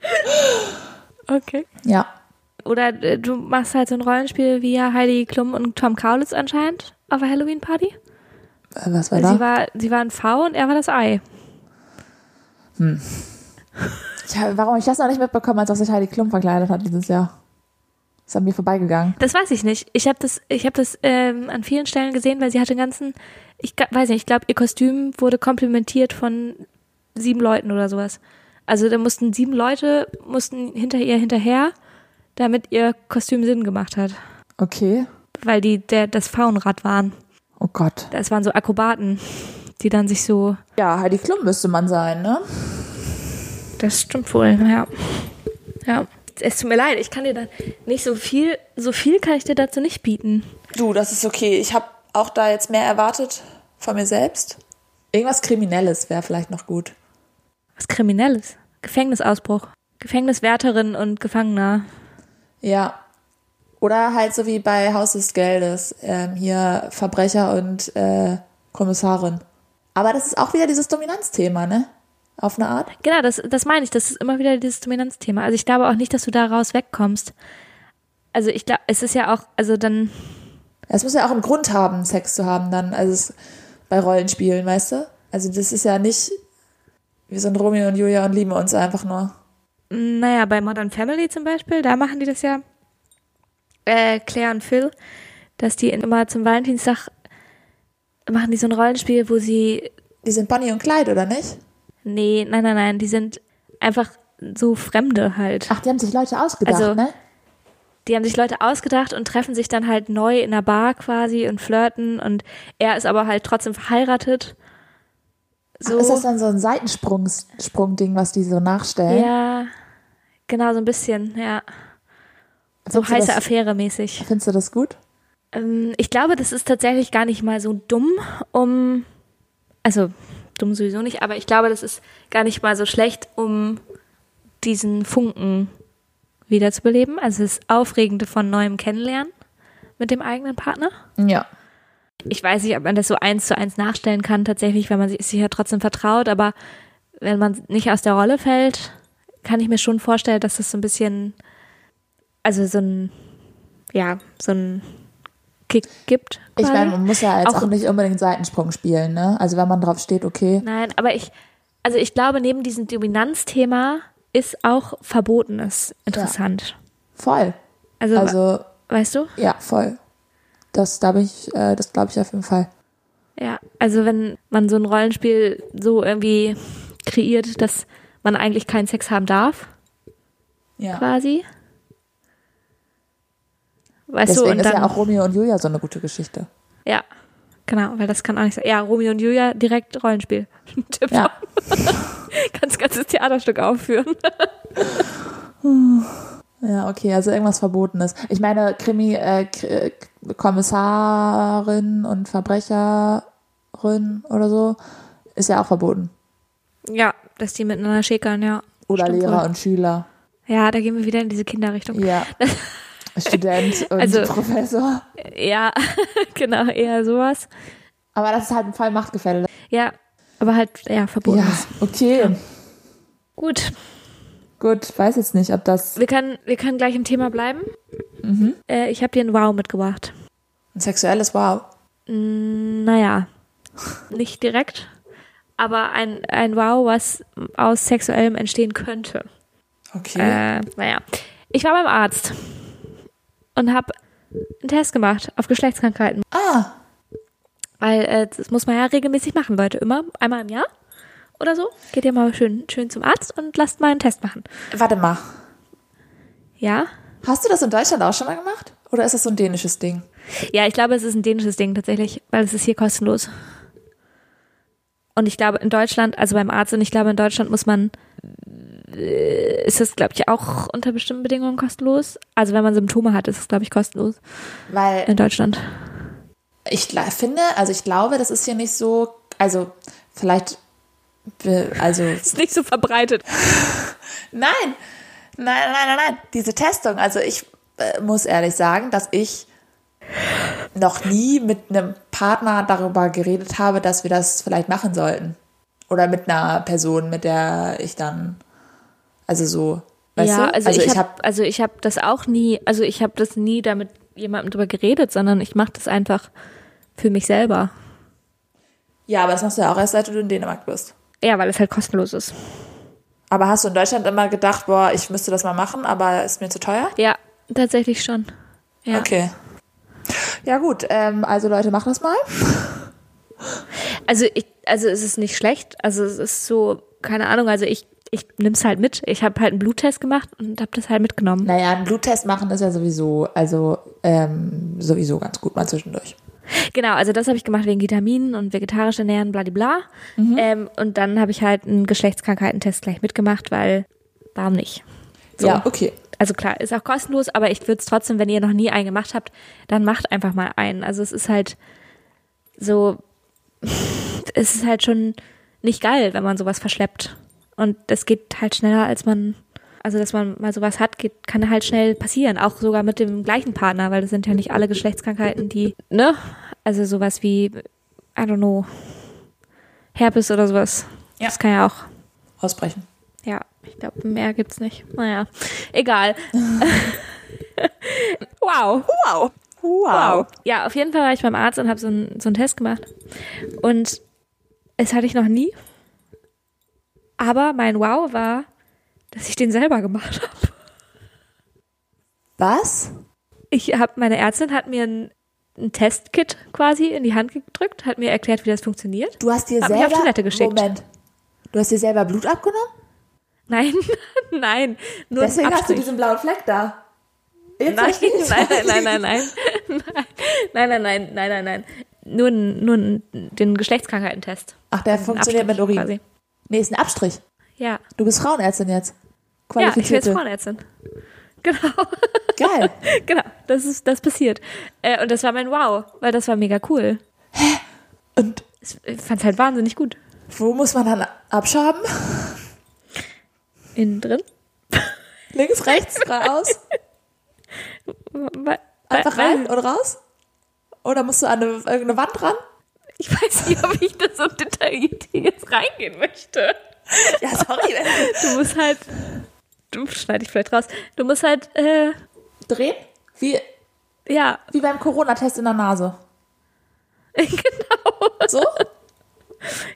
okay. Ja. Oder äh, du machst halt so ein Rollenspiel wie Heidi Klum und Tom Kaulitz anscheinend auf der Halloween-Party. Äh, was war da? Sie war, sie war ein V und er war das Ei. Hm. Ja, warum ich das noch nicht mitbekommen, als dass sich Heidi Klum verkleidet hat dieses Jahr? Ist an mir vorbeigegangen. Das weiß ich nicht. Ich habe das, ich habe das ähm, an vielen Stellen gesehen, weil sie hatte ganzen, ich weiß nicht, ich glaube, ihr Kostüm wurde komplimentiert von sieben Leuten oder sowas. Also da mussten sieben Leute mussten hinter ihr hinterher, damit ihr Kostüm Sinn gemacht hat. Okay. Weil die der das Faunrad waren. Oh Gott. Das waren so Akrobaten, die dann sich so. Ja, Heidi Klum müsste man sein, ne? Das stimmt wohl, ja. Ja. Es tut mir leid, ich kann dir da nicht so viel, so viel kann ich dir dazu nicht bieten. Du, das ist okay. Ich habe auch da jetzt mehr erwartet von mir selbst. Irgendwas Kriminelles wäre vielleicht noch gut. Was Kriminelles? Gefängnisausbruch. Gefängniswärterin und Gefangener. Ja, oder halt so wie bei Haus des Geldes, ähm, hier Verbrecher und äh, Kommissarin. Aber das ist auch wieder dieses Dominanzthema, ne? Auf eine Art. Genau, das, das meine ich. Das ist immer wieder dieses Dominanzthema. Also ich glaube auch nicht, dass du daraus wegkommst. Also ich glaube, es ist ja auch, also dann. Es muss ja auch einen Grund haben, Sex zu haben dann, also es, bei Rollenspielen, weißt du? Also das ist ja nicht, wir sind Romeo und Julia und lieben uns einfach nur. Naja, bei Modern Family zum Beispiel, da machen die das ja äh, Claire und Phil, dass die immer zum Valentinstag machen die so ein Rollenspiel, wo sie. Die sind Bonnie und Clyde, oder nicht? Nee, nein, nein, nein, die sind einfach so Fremde halt. Ach, die haben sich Leute ausgedacht, also, ne? Die haben sich Leute ausgedacht und treffen sich dann halt neu in der Bar quasi und flirten und er ist aber halt trotzdem verheiratet. So. Ach, ist das dann so ein Seitensprung-Ding, was die so nachstellen? Ja, genau, so ein bisschen, ja. So heiße Affäre mäßig. Findest du das gut? Ähm, ich glaube, das ist tatsächlich gar nicht mal so dumm, um. Also, dumm sowieso nicht, aber ich glaube, das ist gar nicht mal so schlecht, um diesen Funken wiederzubeleben. Also das Aufregende von neuem Kennenlernen mit dem eigenen Partner. Ja. Ich weiß nicht, ob man das so eins zu eins nachstellen kann, tatsächlich, weil man sich ja trotzdem vertraut, aber wenn man nicht aus der Rolle fällt, kann ich mir schon vorstellen, dass das so ein bisschen also so ein, ja, so ein Kick gibt. Quasi. Ich meine, man muss ja jetzt auch, auch nicht unbedingt Seitensprung spielen, ne? Also wenn man drauf steht, okay. Nein, aber ich, also ich glaube, neben diesem Dominanzthema ist auch Verbotenes interessant. Ja. Voll. Also, also, weißt du? Ja, voll. Das, da bin ich, äh, das glaube ich auf jeden Fall. Ja, also wenn man so ein Rollenspiel so irgendwie kreiert, dass man eigentlich keinen Sex haben darf, ja. quasi, Weißt Deswegen du, und ist dann, ja auch Romeo und Julia so eine gute Geschichte. Ja, genau, weil das kann auch nicht sein. Ja, Romeo und Julia direkt Rollenspiel. Tipp ja. Kannst ganzes Theaterstück aufführen. ja, okay, also irgendwas Verbotenes. Ich meine, Krimi, äh, äh, Kommissarin und Verbrecherin oder so ist ja auch verboten. Ja, dass die miteinander schickern, ja. Oder Stimmt Lehrer wohl. und Schüler. Ja, da gehen wir wieder in diese Kinderrichtung. Ja. Student und also, Professor. Ja, genau, eher sowas. Aber das ist halt ein Fall Machtgefälle. Ja, aber halt, ja, verboten. Ja, okay. Ja. Gut. Gut, weiß jetzt nicht, ob das. Wir können, wir können gleich im Thema bleiben. Mhm. Äh, ich habe dir ein Wow mitgebracht. Ein sexuelles Wow? Mm, naja, nicht direkt, aber ein, ein Wow, was aus sexuellem entstehen könnte. Okay. Äh, naja, ich war beim Arzt und habe einen Test gemacht auf Geschlechtskrankheiten. Ah. Weil äh, das muss man ja regelmäßig machen, Leute. Immer einmal im Jahr oder so. Geht ihr mal schön, schön zum Arzt und lasst mal einen Test machen. Warte mal. Ja? Hast du das in Deutschland auch schon mal gemacht? Oder ist das so ein dänisches Ding? Ja, ich glaube, es ist ein dänisches Ding tatsächlich, weil es ist hier kostenlos. Und ich glaube in Deutschland, also beim Arzt, und ich glaube in Deutschland muss man, äh, ist das glaube ich auch unter bestimmten Bedingungen kostenlos. Also wenn man Symptome hat, ist es glaube ich kostenlos Weil in Deutschland. ich finde, also ich glaube, das ist hier nicht so, also vielleicht, be- also Ist nicht so verbreitet. Nein, nein, nein, nein, nein. Diese Testung, also ich äh, muss ehrlich sagen, dass ich noch nie mit einem Partner darüber geredet habe, dass wir das vielleicht machen sollten. Oder mit einer Person, mit der ich dann, also so, weißt ja, du? also, ich hab- habe also ich habe das auch nie, also ich habe das nie da mit jemandem drüber geredet, sondern ich mache das einfach für mich selber. ja, aber das machst du ja auch erst, seit du in Dänemark bist. Ja, weil es halt kostenlos ist. Aber hast du in Deutschland immer gedacht, boah, ich müsste das mal machen, aber ist mir zu teuer? Ja, tatsächlich schon. Ja. Okay. Ja gut, ähm, also Leute, macht das mal. Also ich, also es ist nicht schlecht. Also es ist so, keine Ahnung, also ich, ich nimm's halt mit. Ich habe halt einen Bluttest gemacht und habe das halt mitgenommen. Naja, einen Bluttest machen ist ja sowieso, also ähm, sowieso ganz gut mal zwischendurch. Genau, also das habe ich gemacht wegen Vitaminen und vegetarisch ernähren, bladibla. Ähm, und dann habe ich halt einen Geschlechtskrankheitentest gleich mitgemacht, weil warum nicht? So. Ja, okay. Also klar, ist auch kostenlos, aber ich würde es trotzdem, wenn ihr noch nie einen gemacht habt, dann macht einfach mal einen. Also es ist halt so, es ist halt schon nicht geil, wenn man sowas verschleppt. Und es geht halt schneller, als man, also dass man mal sowas hat, geht, kann halt schnell passieren. Auch sogar mit dem gleichen Partner, weil das sind ja nicht alle Geschlechtskrankheiten, die, ne? Also sowas wie, I don't know, Herpes oder sowas. Ja. Das kann ja auch Ausbrechen. ja, ich glaube, mehr gibt's nicht. Naja, egal. wow. Wow. Wow. Ja, auf jeden Fall war ich beim Arzt und habe so, einen- so einen Test gemacht. Und es hatte ich noch nie. Aber mein Wow war, dass ich den selber gemacht habe. Was? Ich habe meine Ärztin hat mir ein, ein Testkit quasi in die Hand gedrückt, hat mir erklärt, wie das funktioniert. Du hast dir Hab mich selber auf Toilette geschickt. Moment. Du hast dir selber Blut abgenommen? Nein, nein, nur Deswegen hast du diesen blauen Fleck da. Jetzt Nein, nein, nein, nein, nein, nein, nein, nein, nein, nein, nein, nein. Nur, nur den Geschlechtskrankheitentest. Ach, der funktioniert mit Urin. quasi. Nee, ist ein Abstrich. Ja, Du bist Frauenärztin jetzt. ja, ich bin jetzt Qualifizierte. Frauenärztin. Genau, Geil. genau, das ist, das passiert. Äh, und das war mein Wow, weil das war mega cool. Und Es- Ich fand's halt wahnsinnig gut. wo muss man dann abschaben? Innen drin. Links, rechts, geradeaus? Einfach rein und raus? Oder musst du an eine, irgendeine Wand ran? Ich weiß nicht, ob ich da so detailliert jetzt reingehen möchte. Ja, sorry. Du musst halt, du schneide ich vielleicht raus. Du musst halt, äh, Drehen? Wie, ja, wie beim Corona-Test in der Nase. genau. So?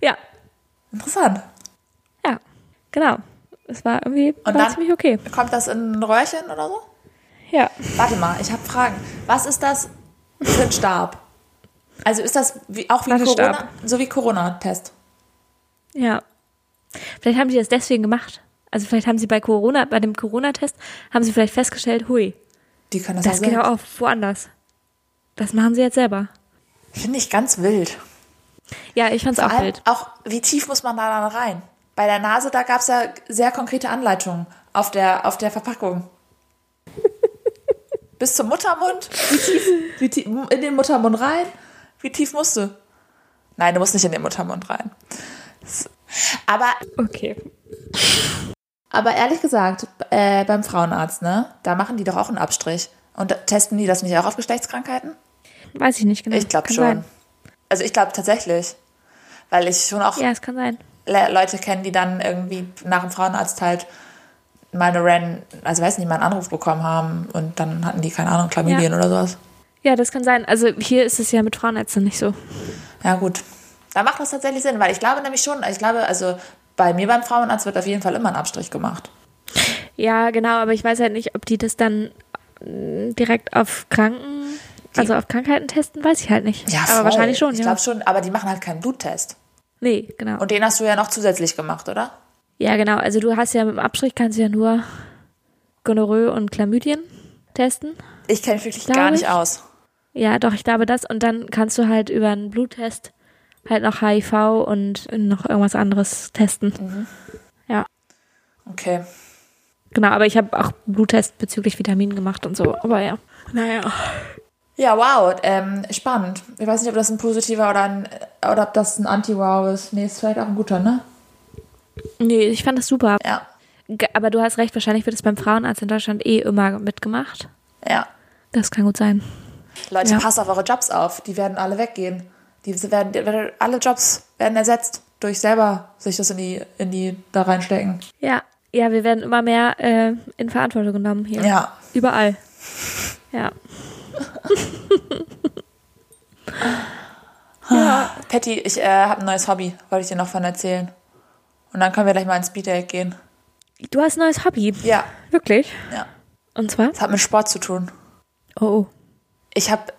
Ja, Interessant. ja, genau. Es war irgendwie Und war dann- ziemlich okay. Kommt das in ein Röhrchen oder so? Ja. Warte mal, ich habe Fragen. Was ist das für ein Stab? Also ist das wie, auch wie. Corona, so wie Corona-Test? Ja. Vielleicht haben sie das deswegen gemacht. Also vielleicht haben sie bei Corona, bei dem Corona-Test, haben sie vielleicht festgestellt, hui, Die können das, das auch geht auch woanders. Das machen sie jetzt selber. Finde ich ganz wild. Ja, ich fand's Vor auch allem wild. auch, wie tief muss man da dann rein? Bei der Nase, da gab es ja sehr konkrete Anleitungen auf der, auf der Verpackung. Bis zum Muttermund? Wie tief, wie tief? In den Muttermund rein? Wie tief musst du? Nein, du musst nicht in den Muttermund rein. Aber, Okay. aber ehrlich gesagt, äh, beim Frauenarzt, ne, da machen die doch auch einen Abstrich. Und testen die das nicht auch auf Geschlechtskrankheiten? Weiß ich nicht genau. Ich glaube schon. Sein. Also ich glaube tatsächlich. Weil ich schon auch Ja, es kann sein. Le Leute kennen, die dann irgendwie nach dem Frauenarzt halt mal eine Ren, also weiß nicht, mal einen Anruf bekommen haben und dann hatten die, keine Ahnung, Chlamydien Ja. oder sowas. Ja, das kann sein. Also hier ist es ja mit Frauenärzten nicht so. Ja, gut. Da macht das tatsächlich Sinn, weil ich glaube nämlich schon, ich glaube, also bei mir beim Frauenarzt wird auf jeden Fall immer ein Abstrich gemacht. Ja, genau, aber ich weiß halt nicht, ob die das dann mm, direkt auf Kranken, also auf Krankheiten testen, weiß ich halt nicht. Ja, aber voll. wahrscheinlich schon, Ich ja. glaube schon, aber die machen halt keinen Bluttest. Nee, genau. Und den hast du ja noch zusätzlich gemacht, oder? Ja, genau. Also du hast ja mit dem Abstrich kannst du ja nur Gonorrhoe und Chlamydien testen. Ich kenne mich wirklich gar nicht ich. aus. Ja, doch, ich glaube das. Und dann kannst du halt über einen Bluttest halt noch HIV und noch irgendwas anderes testen. Ja, Okay. genau. Aber ich habe auch Bluttest bezüglich Vitaminen gemacht und so. Aber ja. Naja. Ja, wow, ähm, spannend. Ich weiß nicht, ob das ein positiver oder ein, oder ob das ein Anti-Wow ist. Nee, ist vielleicht auch ein guter, ne? Nee, ich fand das super. Ja. Aber du hast recht, wahrscheinlich wird es beim Frauenarzt in Deutschland eh immer mitgemacht. Ja. Das kann gut sein. Leute, Ja. passt auf eure Jobs auf. Die werden alle weggehen. Die werden, die alle Jobs werden ersetzt durch selber sich das in die, in die da reinstecken. Ja, ja, wir werden immer mehr äh, in Verantwortung genommen hier. Ja. Überall. Ja. Ja. Patty, ich äh, habe ein neues Hobby, wollte ich dir noch von erzählen. Und dann können wir gleich mal ins Speeddate gehen. Du hast ein neues Hobby. Ja. Wirklich? Ja. Und zwar? Das hat mit Sport zu tun. Oh, oh. Ich habe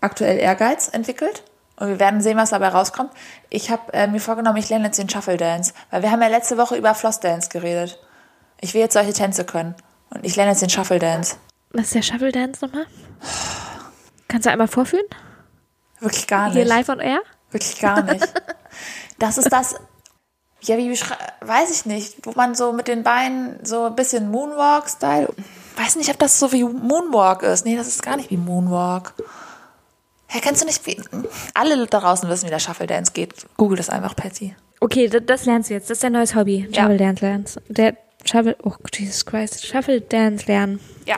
aktuell Ehrgeiz entwickelt und wir werden sehen, was dabei rauskommt. Ich habe äh, mir vorgenommen, ich lerne jetzt den Shuffle Dance, weil wir haben ja letzte Woche über Floss Dance geredet. Ich will jetzt solche Tänze können und ich lerne jetzt den Shuffle Dance. Was ist der Shuffle Dance nochmal? Kannst du einmal vorführen? Wirklich gar Hier nicht. live on air? Wirklich gar nicht. Das ist das, ja, wie weiß ich nicht, wo man so mit den Beinen so ein bisschen Moonwalk-Style, weiß nicht, ob das so wie Moonwalk ist. Nee, das ist gar nicht wie Moonwalk. Hä, kennst du nicht, wie, alle da draußen wissen, wie der Shuffle Dance geht. Google das einfach, Patty. Okay, das, das lernst du jetzt. Das ist dein neues Hobby. Ja. Shuffle Dance lernst. Der Shuffle, oh Jesus Christ, Shuffle Dance lernen. Ja.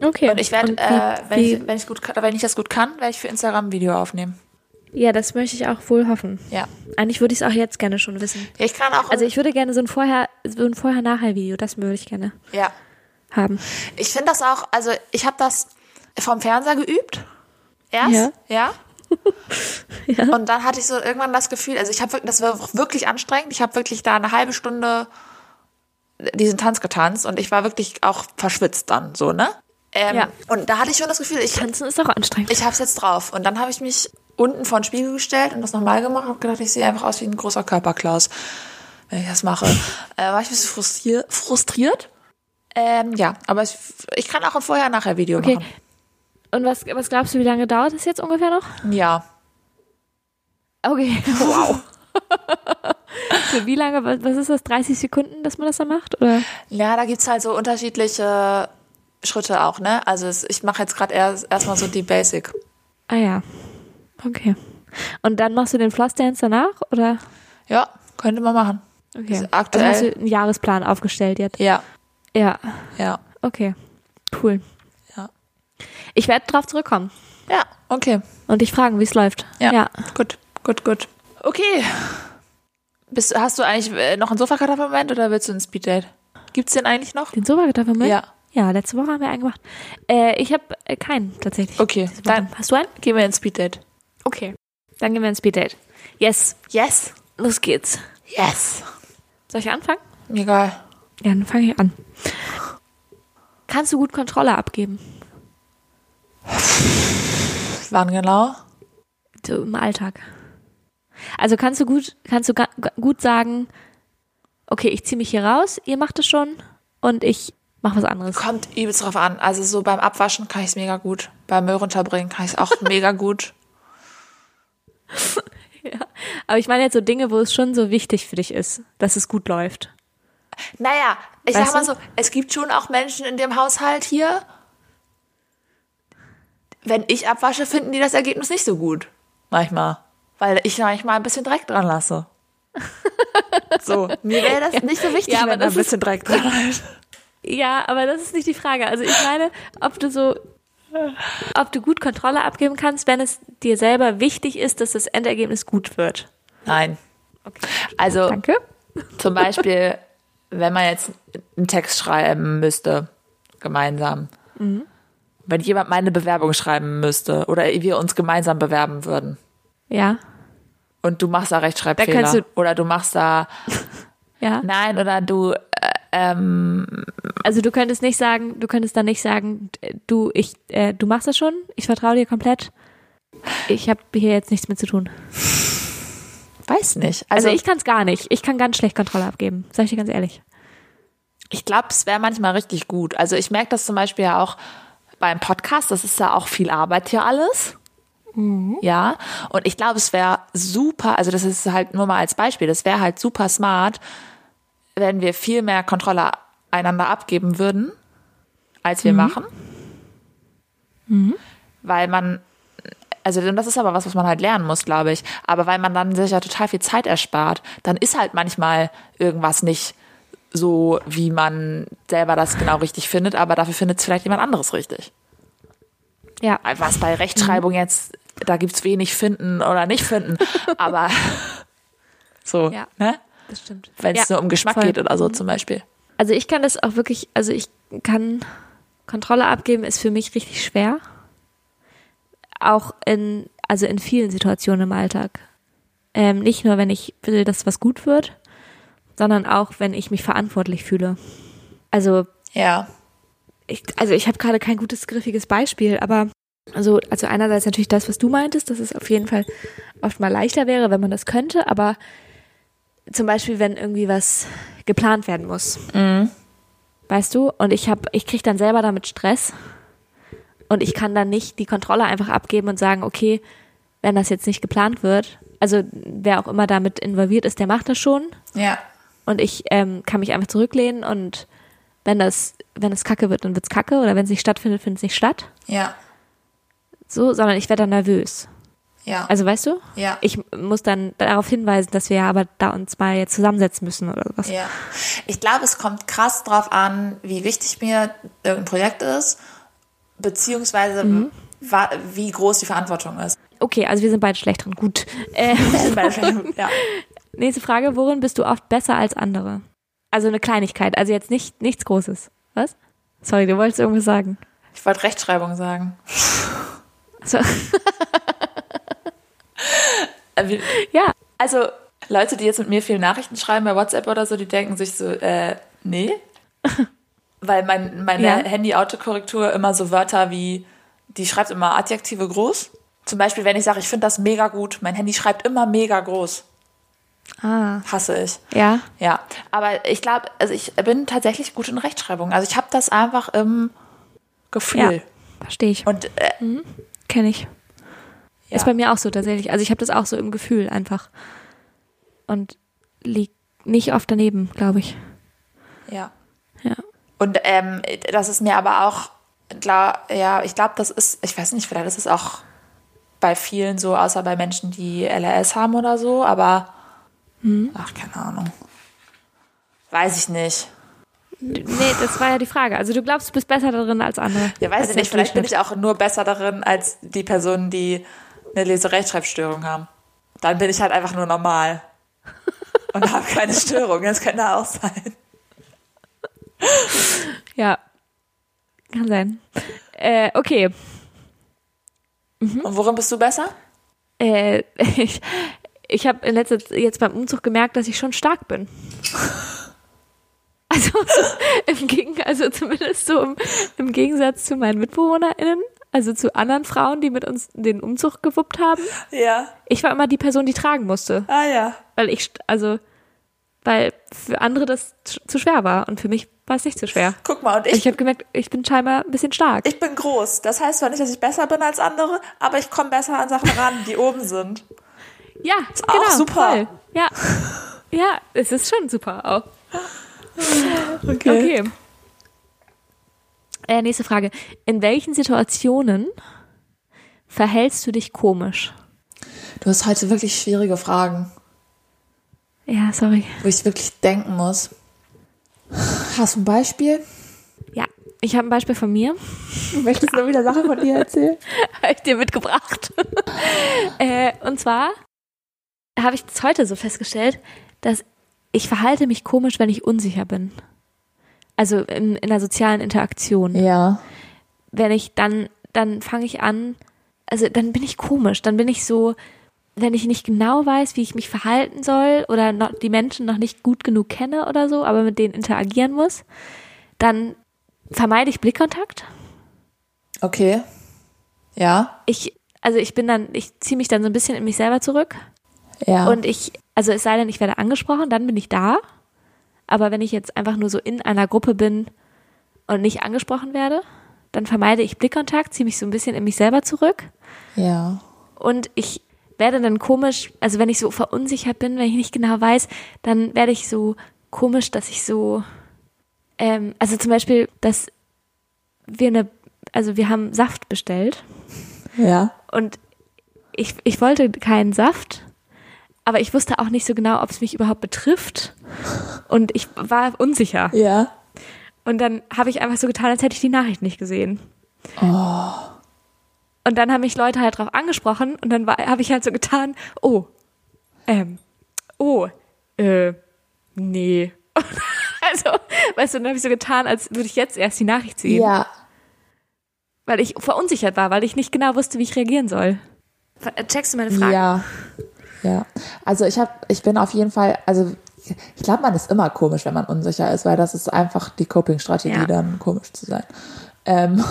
Okay. Und ich werde, äh, wenn, ich, wenn, ich gut, wenn ich das gut kann, werde ich für Instagram ein Video aufnehmen. ja, das möchte ich auch wohl hoffen. Ja. Eigentlich würde ich es auch jetzt gerne schon wissen. Ja, ich kann auch, Also ich würde gerne so ein Vorher, so ein Vorher-Nachher-Video, das würde ich gerne ja. haben. Ich finde das auch, also ich habe das vom Fernseher geübt. Erst, Ja. ja. Ja. Und dann hatte ich so irgendwann das Gefühl, also ich habe das war wirklich anstrengend. Ich habe wirklich da eine halbe Stunde diesen Tanz getanzt und ich war wirklich auch verschwitzt dann so, ne? Ähm, Ja. Und da hatte ich schon das Gefühl, ich, Tanzen ist auch anstrengend. ich habe es jetzt drauf. Und dann habe ich mich unten vor den Spiegel gestellt und das nochmal gemacht und gedacht, ich sehe einfach aus wie ein großer Körperklaus, wenn ich das mache. Äh, war ich ein bisschen frustrier frustriert. Ähm, ja, aber ich, ich kann auch ein Vorher-Nachher-Video Okay. machen. Und was, was glaubst du, wie lange dauert es jetzt ungefähr noch? Ja. Okay. Wow. Für wie lange, was ist das, 30 Sekunden, dass man das dann macht? Oder? Ja, da gibt's halt so unterschiedliche Schritte auch, ne? Also es, ich mache jetzt gerade erst erstmal so die Basic. Ah ja. Okay. Und dann machst du den Floss Dance danach? Oder? Ja, könnte man machen. Okay. Ist aktuell- Also hast du einen Jahresplan aufgestellt jetzt? Ja, Ja. ja, Okay. Cool. ja. Ich werde drauf zurückkommen Ja, okay. und dich fragen, wie es läuft. Ja. ja. Gut, gut, gut. Okay. Bist, hast du eigentlich äh, noch einen Sofakartoffelmoment oder willst du einen Speeddate? Gibt's den eigentlich noch? Den Sofakartoffeln Ja. Ja, letzte Woche haben wir einen gemacht. Äh, ich habe äh, keinen tatsächlich. Okay, dann Hast du einen? gehen wir ins Speeddate. Okay. Dann gehen wir ins Speeddate. Yes. Yes. Los geht's. Yes. Soll ich anfangen? Egal. Ja, dann fange ich an. Kannst du gut Kontrolle abgeben? Wann genau? So im Alltag. Also kannst du gut, kannst du gut sagen, okay, ich ziehe mich hier raus, ihr macht es schon und ich mache was anderes. Kommt übelst drauf an. Also so beim Abwaschen kann ich es mega gut. Beim Müll runterbringen kann ich es auch mega gut. Aber ich meine jetzt so Dinge, wo es schon so wichtig für dich ist, dass es gut läuft. Naja, ich Weißt sag mal so, es gibt schon auch Menschen in dem Haushalt hier. Wenn ich abwasche, finden die das Ergebnis nicht so gut. Manchmal. Weil ich manchmal ein bisschen Dreck dran lasse. So, mir wäre das nicht so wichtig, Ja, aber wenn da ein bisschen Dreck dran ist. Ja, aber das ist nicht die Frage. Also ich meine, ob du so, ob du gut Kontrolle abgeben kannst, wenn es dir selber wichtig ist, dass das Endergebnis gut wird. Nein. Okay. Also Danke. zum Beispiel, wenn man jetzt einen Text schreiben müsste, gemeinsam. Wenn jemand meine Bewerbung schreiben müsste oder wir uns gemeinsam bewerben würden. Ja, Und du machst da Rechtschreibfehler. kannst du- oder du machst da ja. Nein, oder du, äh, ähm, Also du könntest nicht sagen, du könntest dann nicht sagen, du, ich, äh, du machst das schon, ich vertraue dir komplett. Ich habe hier jetzt nichts mit zu tun. weiß nicht. Also, Also, ich kann es gar nicht. Ich kann ganz schlecht Kontrolle abgeben, sag ich dir ganz ehrlich. ich glaube, es wäre manchmal richtig gut. Also ich merke das zum Beispiel ja auch beim Podcast, das ist ja auch viel Arbeit hier alles. Ja, und ich glaube, es wäre super, also das ist halt nur mal als Beispiel, das wäre halt super smart, wenn wir viel mehr Kontrolle einander abgeben würden, als wir machen. Weil man, also das ist aber was, was man halt lernen muss, glaube ich. Aber weil man dann sich ja total viel Zeit erspart, dann ist halt manchmal irgendwas nicht so, wie man selber das genau richtig findet, aber dafür findet es vielleicht jemand anderes richtig. Ja. Was bei Rechtschreibung jetzt, da gibt's wenig finden oder nicht finden, aber so, Ja. ne? Das stimmt. Wenn es Ja, nur um Geschmack voll. geht oder so zum Beispiel. Also ich kann das auch wirklich, also ich kann Kontrolle abgeben, ist für mich richtig schwer. Auch in, also in vielen Situationen im Alltag. Ähm, nicht nur, wenn ich will, dass was gut wird, sondern auch, wenn ich mich verantwortlich fühle. Also Ja. ich, also ich habe gerade kein gutes, griffiges Beispiel, aber also, also einerseits natürlich das, was du meintest, dass es auf jeden Fall oft mal leichter wäre, wenn man das könnte, aber zum Beispiel, wenn irgendwie was geplant werden muss. Weißt du? Und ich habe, ich kriege dann selber damit Stress und ich kann dann nicht die Kontrolle einfach abgeben und sagen, okay, wenn das jetzt nicht geplant wird, also wer auch immer damit involviert ist, der macht das schon Ja. und ich ähm, kann mich einfach zurücklehnen und wenn das, wenn es kacke wird, dann wird's kacke oder wenn es nicht stattfindet, findet es nicht statt. Ja. So, sondern ich werde dann nervös. Ja. Also weißt du? ja. Ich muss dann darauf hinweisen, dass wir ja aber da uns mal jetzt zusammensetzen müssen oder was. Ja. Ich glaube, es kommt krass drauf an, wie wichtig mir irgendein Projekt ist, beziehungsweise wa- wie groß die Verantwortung ist. Okay, also wir sind beide schlecht drin. Gut. Äh, ja. nächste Frage, worin bist du oft besser als andere? Also eine Kleinigkeit, also jetzt nicht nichts Großes. Was? Sorry, du wolltest irgendwas sagen. Ich wollte Rechtschreibung sagen. So, ja, Also Leute, die jetzt mit mir viel Nachrichten schreiben bei WhatsApp oder so, die denken sich so, äh, nee. Weil mein, meine Ja. Handy-Autokorrektur immer so Wörter wie, die schreibt immer Adjektive groß. Zum Beispiel, wenn ich sage, ich finde das mega gut, mein Handy schreibt immer mega groß. ah, Hasse ich. ja, Ja, aber ich glaube, also ich bin tatsächlich gut in Rechtschreibung. Also ich habe das einfach im Gefühl. ja, verstehe ich. Und äh, Kenne ich. Ja. Ist bei mir auch so tatsächlich. Also ich habe das auch so im Gefühl einfach. Und liegt nicht oft daneben, glaube ich. ja. Ja. Und ähm, das ist mir aber auch klar, ja, ich glaube, das ist, ich weiß nicht, vielleicht ist es auch bei vielen so, außer bei Menschen, die LRS haben oder so, aber ach, keine Ahnung. Weiß ich nicht. Nee, das war ja die Frage. Also du glaubst, du bist besser darin als andere. Ja, weiß ich nicht, vielleicht bin ich auch nur besser darin als die Personen, die eine Leserechtschreibstörung haben. Dann bin ich halt einfach nur normal. Und habe keine Störung. Das könnte auch sein. Ja. Kann sein. Äh, okay. Und worin bist du besser? Äh, ich ich habe in letzter Zeit jetzt beim Umzug gemerkt, dass ich schon stark bin. Also, so im Gegen, also zumindest so im, im Gegensatz zu meinen MitbewohnerInnen, also zu anderen Frauen, die mit uns den Umzug gewuppt haben. Ja. Ich war immer die Person, die tragen musste. Ah ja. Weil ich, st- also, weil für andere das zu schwer war und für mich war es nicht zu schwer. Guck mal, und Ich ich, habe gemerkt, ich bin scheinbar ein bisschen stark. ich bin groß. Das heißt zwar nicht, dass ich besser bin als andere, aber ich komme besser an Sachen ran, die oben sind. ja, auch genau, super. Voll. Ja, ja, es ist schon super auch. Okay. Äh, nächste Frage. In welchen Situationen verhältst du dich komisch? Du hast heute wirklich schwierige Fragen, Ja, sorry. wo ich wirklich denken muss. Hast du ein Beispiel? Ja, ich habe ein Beispiel von mir. Möchtest du wieder Sachen von dir erzählen? habe ich dir mitgebracht. äh, und zwar habe ich das heute so festgestellt, dass ich verhalte mich komisch, wenn ich unsicher bin. Also in, in der sozialen Interaktion. Ja. Wenn ich dann, dann fange ich an, also dann bin ich komisch, dann bin ich so, wenn ich nicht genau weiß, wie ich mich verhalten soll oder noch, die Menschen noch nicht gut genug kenne oder so, aber mit denen interagieren muss, dann vermeide ich Blickkontakt. Okay. Ja. Ich, also ich bin dann, ich ziehe mich dann so ein bisschen in mich selber zurück Ja. Und ich, also es sei denn, ich werde angesprochen, dann bin ich da. Aber wenn ich jetzt einfach nur so in einer Gruppe bin und nicht angesprochen werde, dann vermeide ich Blickkontakt, ziehe mich so ein bisschen in mich selber zurück. ja. Und ich werde dann komisch, also wenn ich so verunsichert bin, wenn ich nicht genau weiß, dann werde ich so komisch, dass ich so, ähm, also zum Beispiel, dass wir eine, also wir haben Saft bestellt Ja. und ich, ich wollte keinen Saft, aber ich wusste auch nicht so genau, ob es mich überhaupt betrifft und ich war unsicher. Ja. Und dann habe ich einfach so getan, als hätte ich die Nachricht nicht gesehen. Und dann haben mich Leute halt drauf angesprochen und dann habe ich halt so getan, oh, ähm, oh, äh, nee. also, weißt du, dann habe ich so getan, als würde ich jetzt erst die Nachricht sehen. Ja. Weil ich verunsichert war, weil ich nicht genau wusste, wie ich reagieren soll. Checkst du meine Frage? Ja. Ja. Also ich habe, ich bin auf jeden Fall, also ich glaube, man ist immer komisch, wenn man unsicher ist, weil das ist einfach die Coping-Strategie, Ja. dann komisch zu sein. Ähm,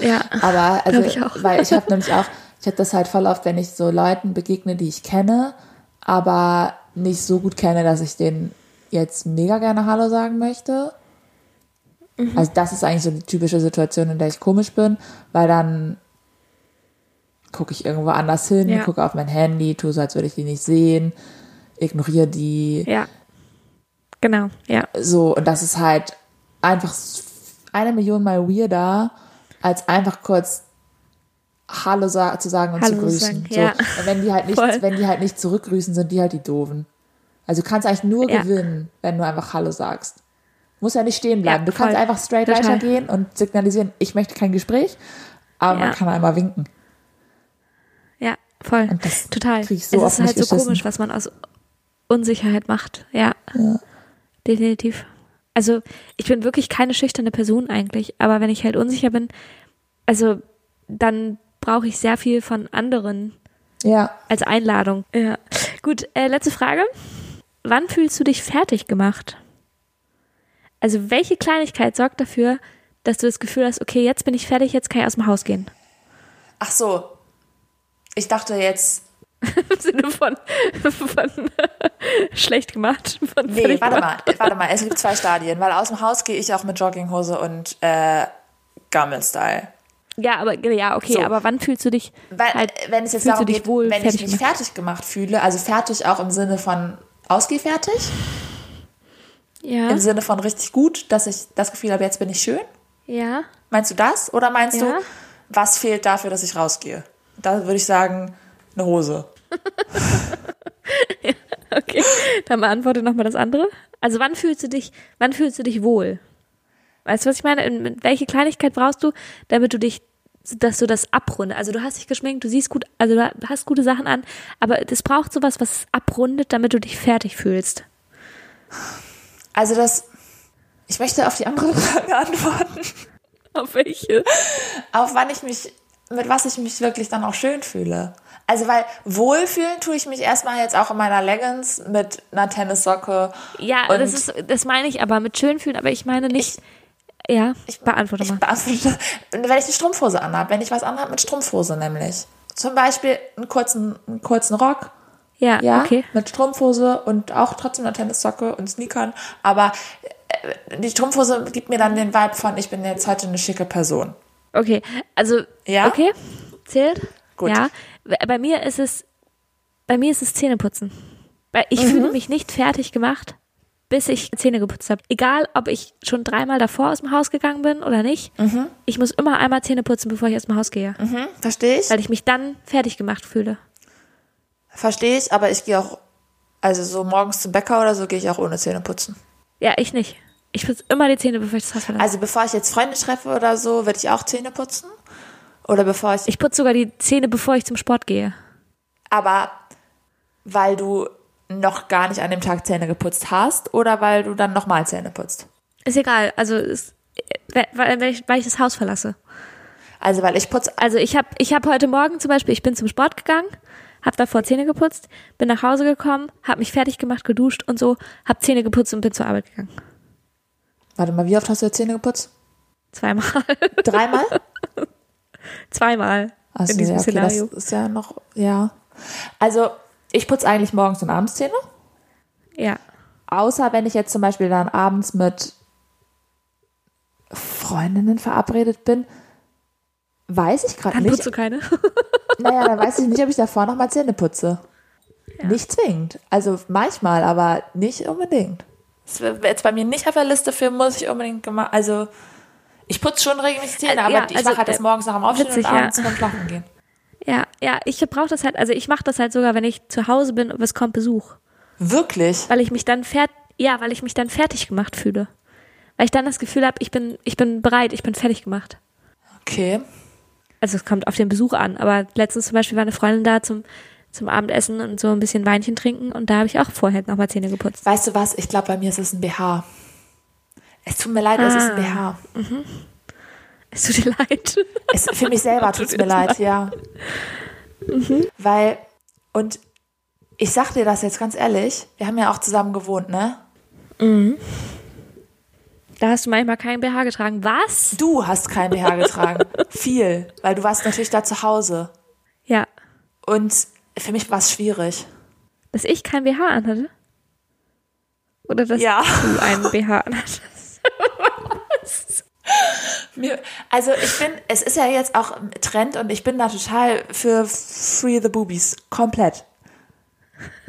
Ja. aber also, ich auch. weil ich habe nämlich auch, ich habe das halt voll oft, wenn ich so Leuten begegne, die ich kenne, aber nicht so gut kenne, dass ich denen jetzt mega gerne Hallo sagen möchte. Mhm. Also das ist eigentlich so die typische Situation, in der ich komisch bin, weil dann gucke ich irgendwo anders hin, Ja. gucke auf mein Handy, tue so, als würde ich die nicht sehen, ignoriere die. Ja. Genau, ja. So, und das ist halt einfach eine Million Mal weirder, als einfach kurz Hallo sa zu sagen und Hallo zu grüßen. sagen, so. ja. Und wenn die halt nicht, Voll. wenn die halt nicht zurückgrüßen, sind die halt die Doofen. Also du kannst eigentlich nur Ja. gewinnen, wenn du einfach Hallo sagst. Muss ja nicht stehen bleiben. Ja, du kannst voll. einfach straight Total. weitergehen und signalisieren, ich möchte kein Gespräch, aber man Ja. kann einmal winken. Ja, voll. Total. so es ist halt so komisch, was man aus Unsicherheit macht. Ja. Ja. Definitiv. Also, ich bin wirklich keine schüchterne Person eigentlich, aber wenn ich halt unsicher bin, also dann brauche ich sehr viel von anderen Ja, als Einladung. Ja. Gut, äh, letzte Frage. Wann fühlst du dich fertig gemacht? Also, welche Kleinigkeit sorgt dafür, dass du das Gefühl hast, okay, jetzt bin ich fertig, jetzt kann ich aus dem Haus gehen? ach so. Ich dachte jetzt, Im Sinne von, von schlecht gemacht. Von Nee, warte mal, warte mal, es gibt zwei Stadien, weil aus dem Haus gehe ich auch mit Jogginghose und äh, Gammel-Style. Ja, aber ja, okay, So. aber wann fühlst du dich Weil, halt, wenn es jetzt darum geht, wohl wenn ich mich gemacht? fertig gemacht fühle, also fertig auch im Sinne von ausgehfertig, Ja, im Sinne von richtig gut, dass ich das Gefühl habe, jetzt bin ich schön. ja, Meinst du das? Oder meinst Ja. du, was fehlt dafür, dass ich rausgehe? Da würde ich sagen, eine Hose. okay. Dann beantworte nochmal das andere. Also wann fühlst du dich, wann fühlst du dich wohl? Weißt du, was ich meine? In- in- Welche Kleinigkeit brauchst du, damit du dich, dass du das abrundest? Also du hast dich geschminkt, du siehst gut, also du hast gute Sachen an, aber es braucht sowas, was es abrundet, damit du dich fertig fühlst. Also das, ich möchte auf die andere Frage antworten. Auf welche? auf wann ich mich, mit was ich mich wirklich dann auch schön fühle. Also weil wohlfühlen tue ich mich erstmal jetzt auch in meiner Leggings mit einer Tennissocke. Ja, das ist, das meine ich aber mit schön fühlen, aber ich meine nicht. ja, ich beantworte Ich mal. beantworte, wenn ich eine Strumpfhose anhabe, wenn ich was anhabe mit Strumpfhose nämlich. Zum Beispiel einen kurzen, einen kurzen Rock, Ja, ja, okay. mit Strumpfhose und auch trotzdem einer Tennissocke und Sneakern. Aber äh, die Strumpfhose gibt mir dann den Vibe von, ich bin jetzt heute eine schicke Person. Okay, also Ja? okay, zählt. Gut. Ja, bei mir ist es, bei mir ist es Zähneputzen. Ich Mhm. fühle mich nicht fertig gemacht, bis ich Zähne geputzt habe. Egal, ob ich schon dreimal davor aus dem Haus gegangen bin oder nicht. Ich muss immer einmal Zähne putzen, bevor ich aus dem Haus gehe, Mhm, verstehe ich? weil ich mich dann fertig gemacht fühle. Verstehe ich, aber ich gehe auch, also so morgens zum Bäcker oder so, gehe ich auch ohne Zähne putzen. Ja, ich nicht. Ich putze immer die Zähne, bevor ich das Haus verlasse. Also bevor ich jetzt Freunde treffe oder so, würde ich auch Zähne putzen. Oder bevor ich, ich putze sogar die Zähne, bevor ich zum Sport gehe. aber weil du noch gar nicht an dem Tag Zähne geputzt hast oder weil du dann nochmal Zähne putzt. Ist egal. Also, es, weil, weil, ich, weil ich das Haus verlasse. Also weil ich putze, Also ich habe ich hab heute Morgen zum Beispiel, ich bin zum Sport gegangen, habe davor Zähne geputzt, bin nach Hause gekommen, habe mich fertig gemacht, geduscht und so, habe Zähne geputzt und bin zur Arbeit gegangen. warte mal, wie oft hast du Zähne geputzt? Zweimal. Dreimal? Zweimal Achso, in diesem ja, okay, Szenario. das ist ja noch, ja. Also ich putze eigentlich morgens und abends Zähne. Ja. Außer wenn ich jetzt zum Beispiel dann abends mit Freundinnen verabredet bin, weiß ich gerade Dann nicht. putzt du keine. Naja, dann weiß ich nicht, ob ich davor noch mal Zähne putze. Ja. Nicht zwingend. Also manchmal, aber nicht unbedingt. Das wäre jetzt bei mir nicht auf der Liste für, muss ich unbedingt gemacht. Also ich putze schon regelmäßig Zähne, äh, aber ja, ich also, mache halt das morgens nach dem Aufstehen witzig, und abends ja. beim Schlafen gehen. Ja, ja, ich brauche das halt, also ich mache das halt sogar, wenn ich zu Hause bin und es kommt Besuch. Wirklich? Weil ich mich dann fertig, ja, weil ich mich dann fertig gemacht fühle. Weil ich dann das Gefühl habe, ich bin, ich bin bereit, ich bin fertig gemacht. Okay. Also es kommt auf den Besuch an, aber letztens zum Beispiel war eine Freundin da zum, zum Abendessen und so ein bisschen Weinchen trinken und da habe ich auch vorher nochmal Zähne geputzt. Weißt du was? Ich glaube, bei mir ist es ein BH. Es tut mir leid, ah. es ist ein BH. Mhm. Es tut dir leid. Es, für mich selber tut es mir leid, leid, ja. Mhm. Weil, und ich sag dir das jetzt ganz ehrlich, wir haben ja auch zusammen gewohnt, ne? Mhm. Da hast du manchmal kein BH getragen. Was? Du hast kein BH getragen. Viel. Weil du warst natürlich da zu Hause. Ja. Und für mich war es schwierig. Dass ich kein BH anhatte? Oder dass ja. du einen BH anhattest? Mir, also ich bin, es ist ja jetzt auch Trend und ich bin da total für Free the Boobies. Komplett.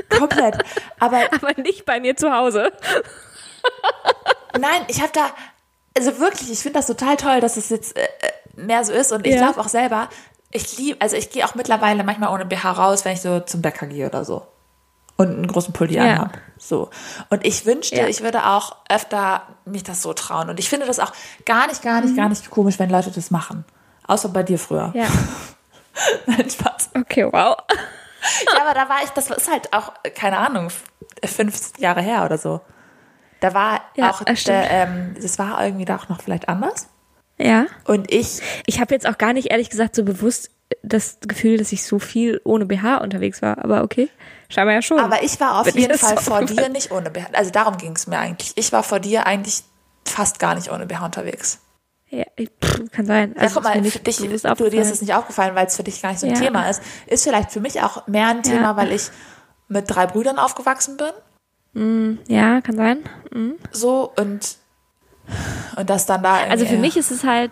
Komplett. Aber, Aber nicht bei mir zu Hause. Nein, ich habe da, also wirklich, ich finde das total toll, dass es jetzt äh, mehr so ist und ich ja. glaube auch selber, ich liebe, also ich gehe auch mittlerweile manchmal ohne BH raus, wenn ich so zum Bäcker gehe oder so und einen großen Pulli ja. anhabe. So. Und ich wünschte, ja. ich würde auch öfter mich das so trauen. Und ich finde das auch gar nicht, gar nicht, mhm. gar nicht komisch, wenn Leute das machen. Außer bei dir früher. Ja. Nein, Spaß. Okay, wow. ja, aber da war ich, das ist halt auch, keine Ahnung, fünf Jahre her oder so. Da war ja, auch, der, ähm, das war irgendwie da auch noch vielleicht anders. Ja. Und ich. Ich habe jetzt auch gar nicht ehrlich gesagt so bewusst das Gefühl, dass ich so viel ohne BH unterwegs war, aber okay. Scheinbar ja schon. Aber ich war auf jeden Fall vor dir nicht ohne BH. Also darum ging es mir eigentlich. Ich war vor dir eigentlich fast gar nicht ohne BH unterwegs. Ja, pff, kann sein. Also ja, guck mal, für dich, du, dir ist es nicht aufgefallen, weil es für dich gar nicht so ein ja. Thema ist. Ist vielleicht für mich auch mehr ein Thema, ja. weil ich mit drei Brüdern aufgewachsen bin. Mm, ja, kann sein. Mm. So und, und das dann da. Also für mich ist es halt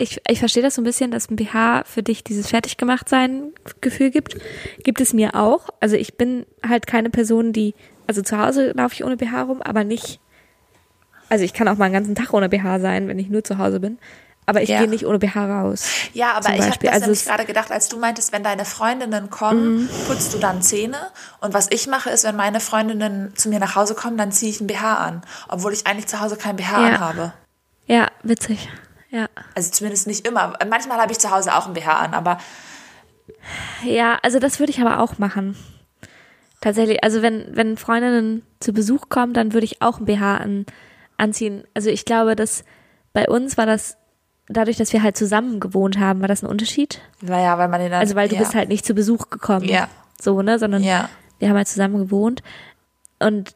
ich, ich verstehe das so ein bisschen, dass ein BH für dich dieses Fertiggemachtsein Gefühl gibt. Gibt es mir auch. Also ich bin halt keine Person, die, also zu Hause laufe ich ohne BH rum, aber nicht, also ich kann auch mal einen ganzen Tag ohne BH sein, wenn ich nur zu Hause bin. Aber ich ja. gehe nicht ohne BH raus. Ja, aber ich habe das also nämlich gerade gedacht, als du meintest, wenn deine Freundinnen kommen, mhm. putzt du dann Zähne. Und was ich mache, ist, wenn meine Freundinnen zu mir nach Hause kommen, dann ziehe ich ein BH an. Obwohl ich eigentlich zu Hause kein BH ja. anhabe. Ja, witzig. Ja. Also zumindest nicht immer. Manchmal habe ich zu Hause auch ein BH an, aber. Ja, also das würde ich aber auch machen. Tatsächlich, also wenn, wenn Freundinnen zu Besuch kommen, dann würde ich auch ein BH an, anziehen. Also ich glaube, dass bei uns war das, dadurch, dass wir halt zusammen gewohnt haben, war das ein Unterschied. Naja, weil man den dann, Also weil du ja. bist halt nicht zu Besuch gekommen. Ja. So, ne? Sondern ja. wir haben halt zusammen gewohnt. Und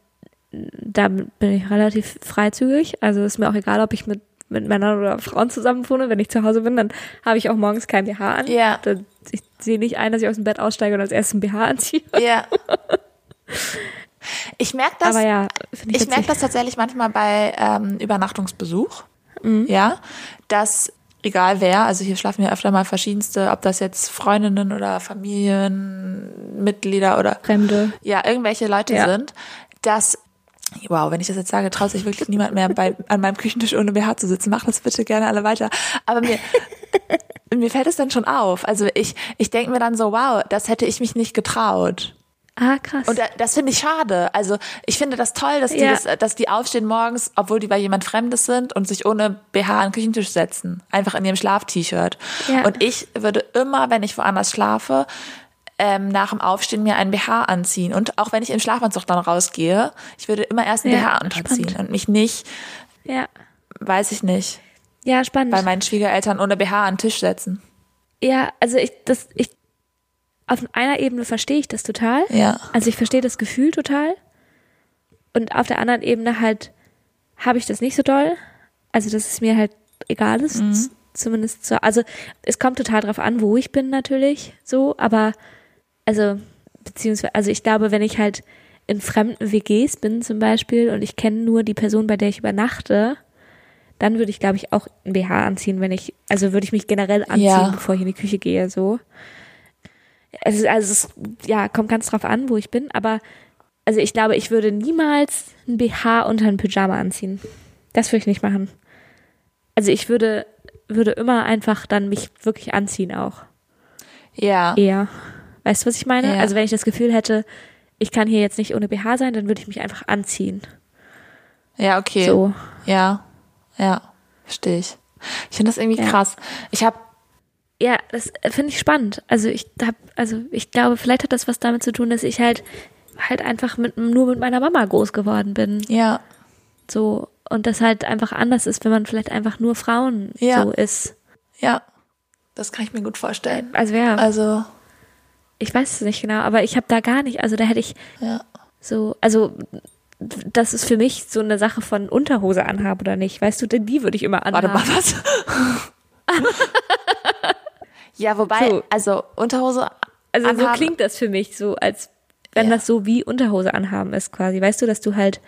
da bin ich relativ freizügig. Also ist mir auch egal, ob ich mit mit Männern oder Frauen zusammenwohne, wenn ich zu Hause bin, dann habe ich auch morgens kein BH an. Ja. Dann, ich sehe nicht ein, dass ich aus dem Bett aussteige und als erstes ein BH anziehe. Ja. Ich merke das, Aber ja, ich, ich merke das tatsächlich manchmal bei ähm, Übernachtungsbesuch. Mhm. Ja, dass egal wer, also hier schlafen ja öfter mal verschiedenste, ob das jetzt Freundinnen oder Familienmitglieder oder Fremde, ja, irgendwelche Leute ja. sind, dass Wow, wenn ich das jetzt sage, traut sich wirklich niemand mehr bei, an meinem Küchentisch ohne BH zu sitzen. Mach das bitte gerne alle weiter. Aber mir, mir fällt es dann schon auf. Also ich, ich denke mir dann so, wow, das hätte ich mich nicht getraut. Ah, krass. Und das finde ich schade. Also ich finde das toll, dass die, ja. das, dass die aufstehen morgens, obwohl die bei jemand Fremdes sind und sich ohne BH an den Küchentisch setzen. Einfach in ihrem Schlaf-T-Shirt. Ja. Und ich würde immer, wenn ich woanders schlafe, ähm, nach dem Aufstehen mir einen BH anziehen. Und auch wenn ich im Schlafanzug dann rausgehe, ich würde immer erst einen ja, BH unterziehen spannend. und mich nicht, ja. weiß ich nicht, ja, spannend. bei meinen Schwiegereltern ohne BH an den Tisch setzen. Ja, also ich, das, ich, auf einer Ebene verstehe ich das total. Ja. Also ich verstehe das Gefühl total. Und auf der anderen Ebene halt habe ich das nicht so doll. Also, dass es mir halt egal ist. Mhm. Zumindest so. Also, es kommt total drauf an, wo ich bin natürlich so, aber also, beziehungsweise, also ich glaube, wenn ich halt in fremden WGs bin zum Beispiel und ich kenne nur die Person, bei der ich übernachte, dann würde ich, glaube ich, auch ein BH anziehen, wenn ich, also würde ich mich generell anziehen, ja. bevor ich in die Küche gehe, so. Also, also es ja, kommt ganz drauf an, wo ich bin, aber also ich glaube, ich würde niemals ein BH unter ein Pyjama anziehen. Das würde ich nicht machen. Also ich würde, würde immer einfach dann mich wirklich anziehen auch. Ja. Eher. Weißt du, was ich meine? Ja. Also wenn ich das Gefühl hätte, ich kann hier jetzt nicht ohne BH sein, dann würde ich mich einfach anziehen. Ja, okay. So. Ja. Ja. Verstehe ich. Ich finde das irgendwie Ja. krass. Ich habe Ja, das finde ich spannend. Also ich hab, also ich glaube, vielleicht hat das was damit zu tun, dass ich halt halt einfach mit nur mit meiner Mama groß geworden bin. ja. So und das halt einfach anders ist, wenn man vielleicht einfach nur Frauen Ja. so ist. Ja. Das kann ich mir gut vorstellen. Also ja, Also, ich weiß es nicht genau, aber ich habe da gar nicht, also da hätte ich ja. so, also das ist für mich so eine Sache von Unterhose anhaben oder nicht. Weißt du, denn die würde ich immer anhaben. Warte mal, was? ja, wobei, So. also Unterhose Also so anhaben- klingt das für mich, so als wenn Ja. das so wie Unterhose anhaben ist quasi. Weißt du, dass du halt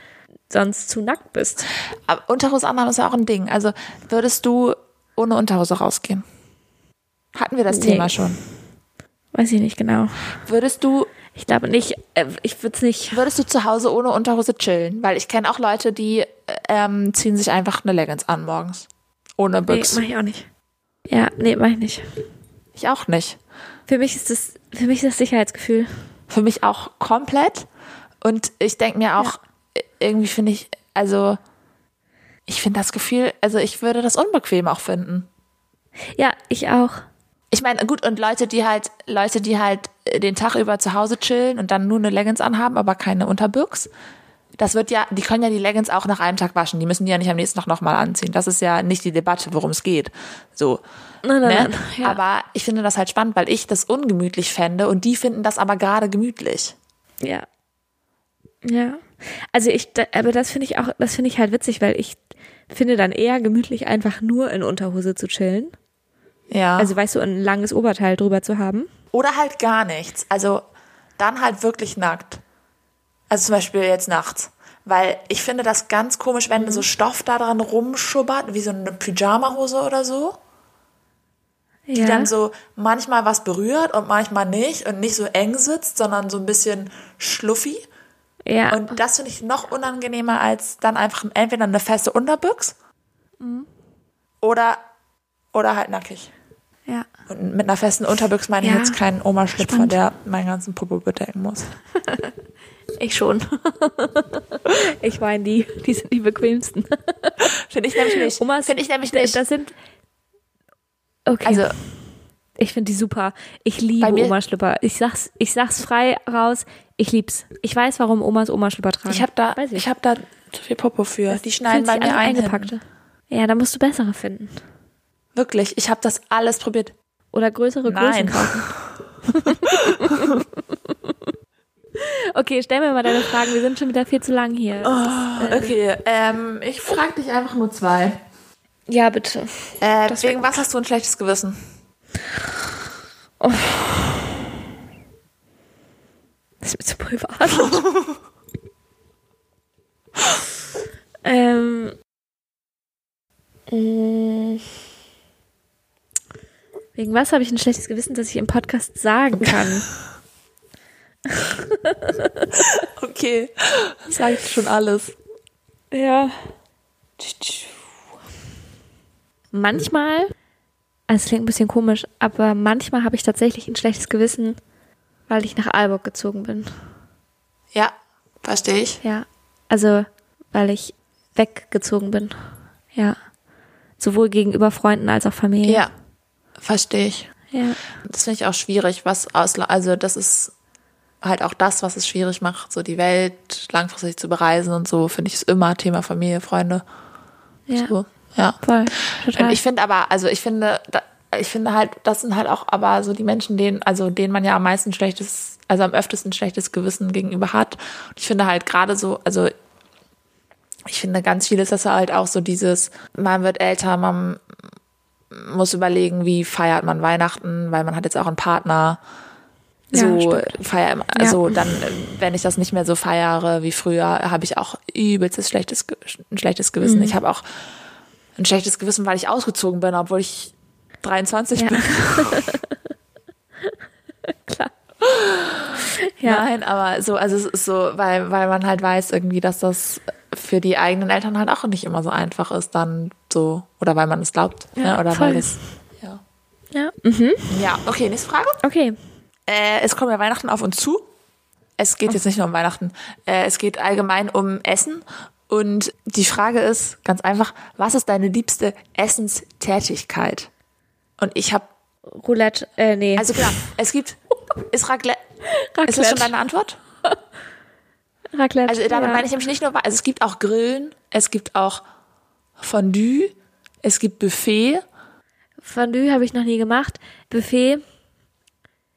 sonst zu nackt bist. Aber Unterhose anhaben ist ja auch ein Ding. Also würdest du ohne Unterhose rausgehen? Hatten wir das Nee. Thema schon? Weiß ich nicht genau. Würdest du, Ich glaube nicht, äh, ich würde es nicht. würdest du zu Hause ohne Unterhose chillen? Weil ich kenne auch Leute, die ähm, ziehen sich einfach eine Leggings an morgens. Ohne Nee, Büchs. mach ich auch nicht. Ja, nee, mach ich nicht. Ich auch nicht. Für mich ist das, für mich ist das Sicherheitsgefühl. Für mich auch komplett. Und ich denke mir auch, irgendwie finde ich, also ich finde das Gefühl, also ich würde das unbequem auch finden. Ja, ich auch. Ich meine, gut, und Leute, die halt, Leute, die halt den Tag über zu Hause chillen und dann nur eine Leggings anhaben, aber keine Unterbüchs, das wird ja, die können ja die Leggings auch nach einem Tag waschen. Die müssen die ja nicht am nächsten Tag nochmal anziehen. Das ist ja nicht die Debatte, worum es geht. So. Nein, nein, Ne? nein. Ja. Aber ich finde das halt spannend, weil ich das ungemütlich fände und die finden das aber gerade gemütlich. Ja. Ja. Also ich, aber das finde ich auch, das finde ich halt witzig, weil ich finde dann eher gemütlich einfach nur in Unterhose zu chillen. Ja. Also weißt du, ein langes Oberteil drüber zu haben. Oder halt gar nichts. Also dann halt wirklich nackt. Also zum Beispiel jetzt nachts. Weil ich finde das ganz komisch, wenn so Stoff da dran rumschubbert, wie so eine Pyjamahose oder so. Die Ja. dann so manchmal was berührt und manchmal nicht und nicht so eng sitzt, sondern so ein bisschen schluffi. ja. Und das finde ich noch unangenehmer als dann einfach entweder eine feste Unterbüchs oder, oder halt nackig. ja. Und mit einer festen Unterbüchs meine ich Ja. jetzt keinen Oma-Schlüpfer, Spannend. der meinen ganzen Popo bedecken muss. Ich schon. ich meine, die, die sind die bequemsten. Finde ich nämlich nicht. Omas, Finde ich nämlich nicht. Das sind. Okay. also, ich finde die super. Ich liebe Bei mir- Oma-Schlüpper. Ich sag's, ich sag's frei raus. Ich lieb's. Ich weiß, warum Omas Oma-Schlüpper tragen. ich habe da, Weiß ich habe da zu viel Popo für. Die schneiden bei mir ein. eingepackte. Ja, da musst du bessere finden. Wirklich, ich habe das alles probiert. Oder größere Größen Nein. kaufen. okay, stell mir mal deine Fragen. Wir sind schon wieder viel zu lang hier. Okay, ähm, ich frage dich einfach nur zwei. Ja, bitte. Äh, Das wegen was hast du ein schlechtes Gewissen? Das ist mir zu privat. ähm. mh. Wegen was habe ich ein schlechtes Gewissen, dass ich im Podcast sagen kann? Okay, sag ich schon alles. Ja. Manchmal, also es klingt ein bisschen komisch, aber manchmal habe ich tatsächlich ein schlechtes Gewissen, weil ich nach Aalborg gezogen bin. Ja, verstehe ich. Ja. Also, weil ich weggezogen bin. Ja. Sowohl gegenüber Freunden als auch Familie. Ja, verstehe ich. Ja. Das finde ich auch schwierig, was Ausla also das ist halt auch das, was es schwierig macht, so die Welt langfristig zu bereisen und so, finde ich ist immer Thema Familie, Freunde. Ja. So, ja. Voll. Total. Und ich finde aber, also ich finde, da, ich finde halt, das sind halt auch aber so die Menschen, denen, also denen man ja am meisten schlechtes, also am öftesten schlechtes Gewissen gegenüber hat. Und ich finde halt gerade so, also ich finde ganz viel ist das halt auch so dieses, man wird älter, man muss überlegen, wie feiert man Weihnachten, weil man hat jetzt auch einen Partner. Ja, So stimmt. feier, also dann, äh, wenn ich das nicht mehr so feiere wie früher, habe ich auch übelstes schlechtes, ein schlechtes Gewissen. Mhm. Ich habe auch ein schlechtes Gewissen, weil ich ausgezogen bin, obwohl ich 23 Ja. bin. Klar. Ja. Nein, aber so, also es ist so, weil, weil man halt weiß irgendwie, dass das für die eigenen Eltern halt auch nicht immer so einfach ist, dann so, oder weil man es glaubt, Ja, ne? oder voll. weil es, ja. Ja. Mhm. Ja, okay, nächste Frage. Okay. Äh, es kommt ja Weihnachten auf uns zu. Es geht jetzt nicht nur um Weihnachten. Äh, es geht allgemein um Essen. Und die Frage ist ganz einfach, was ist deine liebste Essenstätigkeit? Und ich habe, Roulette, äh, nee. also klar, es gibt, ist Raclette, Raclette. ist das schon deine Antwort? Raclette. Also damit ja. meine ich nämlich nicht nur, also es gibt auch Grillen, es gibt auch Fondue, es gibt Buffet. Fondue habe ich noch nie gemacht. Buffet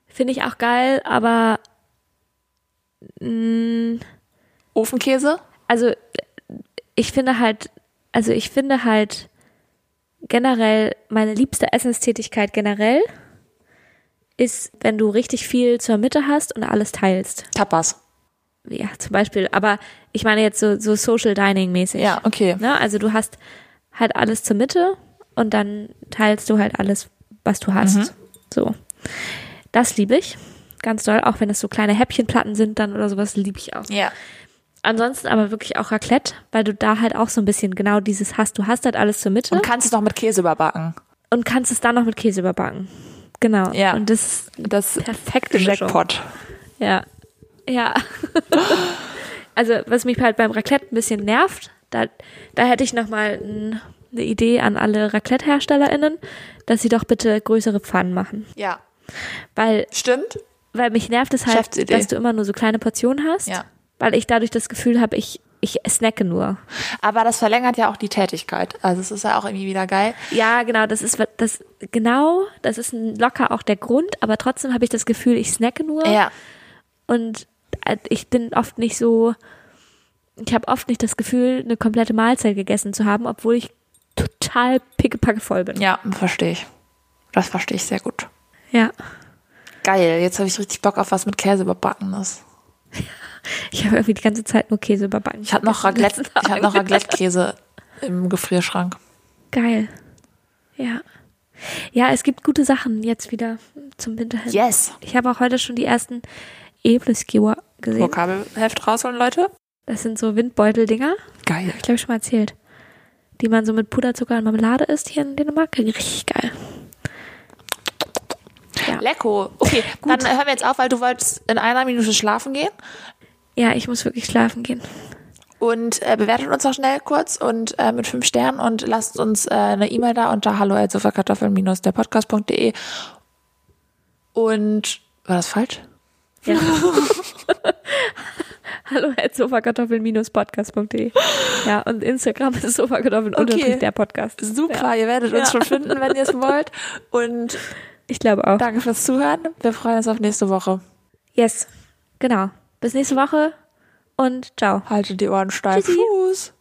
finde ich auch geil, aber mh, Ofenkäse. also ich finde halt, also ich finde halt generell meine liebste Essenstätigkeit generell ist, wenn du richtig viel zur Mitte hast und alles teilst. Tapas. Ja, zum Beispiel. Aber ich meine jetzt so, so Social Dining mäßig. Ja, okay. Ne? Also du hast halt alles zur Mitte und dann teilst du halt alles, was du hast. So. Das liebe ich. Ganz doll, auch wenn es so kleine Häppchenplatten sind dann oder sowas, liebe ich auch. Ja. Ansonsten aber wirklich auch Raclette, weil du da halt auch so ein bisschen genau dieses hast. Du hast halt alles zur Mitte Und und, kannst es noch mit Käse überbacken. kannst es dann noch mit Käse überbacken. Genau. Ja. Und das ist Das perfekte Mischung. Jackpot. Ja. Ja. also, was mich halt beim Raclette ein bisschen nervt, da, da hätte ich nochmal ein, eine Idee an alle Raclette-HerstellerInnen, dass sie doch bitte größere Pfannen machen. Ja. Weil, Stimmt. weil mich nervt es halt, dass du immer nur so kleine Portionen hast. Ja. Weil ich dadurch das Gefühl habe, ich, ich snacke nur. Aber das verlängert ja auch die Tätigkeit. Also es ist ja auch irgendwie wieder geil. Ja, genau, das ist das genau, das ist locker auch der Grund, aber trotzdem habe ich das Gefühl, ich snacke nur. Ja. Und äh, ich bin oft nicht so, ich habe oft nicht das Gefühl, eine komplette Mahlzeit gegessen zu haben, obwohl ich total pickepacke voll bin. Ja, verstehe ich. Das verstehe ich sehr gut. Ja. Geil, jetzt habe ich richtig Bock auf was mit Käse überbackenes. Ich habe irgendwie die ganze Zeit nur Käse überbacken. Ich hatte noch den Raclette, noch. Raclette-Käse im Gefrierschrank. Geil. Ja. Ja, es gibt gute Sachen jetzt wieder zum Winter hin. Yes. Ich habe auch heute schon die ersten Ebliskewer gesehen. Vokabelheft rausholen, Leute. Das sind so Windbeutel-Dinger. Geil. Ich glaube, ich schon mal erzählt. Die man so mit Puderzucker und Marmelade isst hier in Dänemark. Richtig geil. Ja. Lecko. Okay, dann hören wir jetzt auf, weil du wolltest in einer Minute schlafen gehen. Ja, ich muss wirklich schlafen gehen. Und äh, bewertet uns noch schnell kurz und äh, mit fünf Sternen und lasst uns äh, eine E-Mail da unter hallo der podcast.de. Und war das falsch? Ja. Hallo at sofakartoffeln-podcast.de Ja, und Instagram ist sofakartoffeln Okay. der Podcast. Super, ihr werdet uns Ja. schon finden, wenn ihr es wollt. Und Ich glaube auch. danke fürs Zuhören. Wir freuen uns auf nächste Woche. Yes. Genau. Bis nächste Woche und ciao. Haltet die Ohren steif. Tschüssi. Tschüss.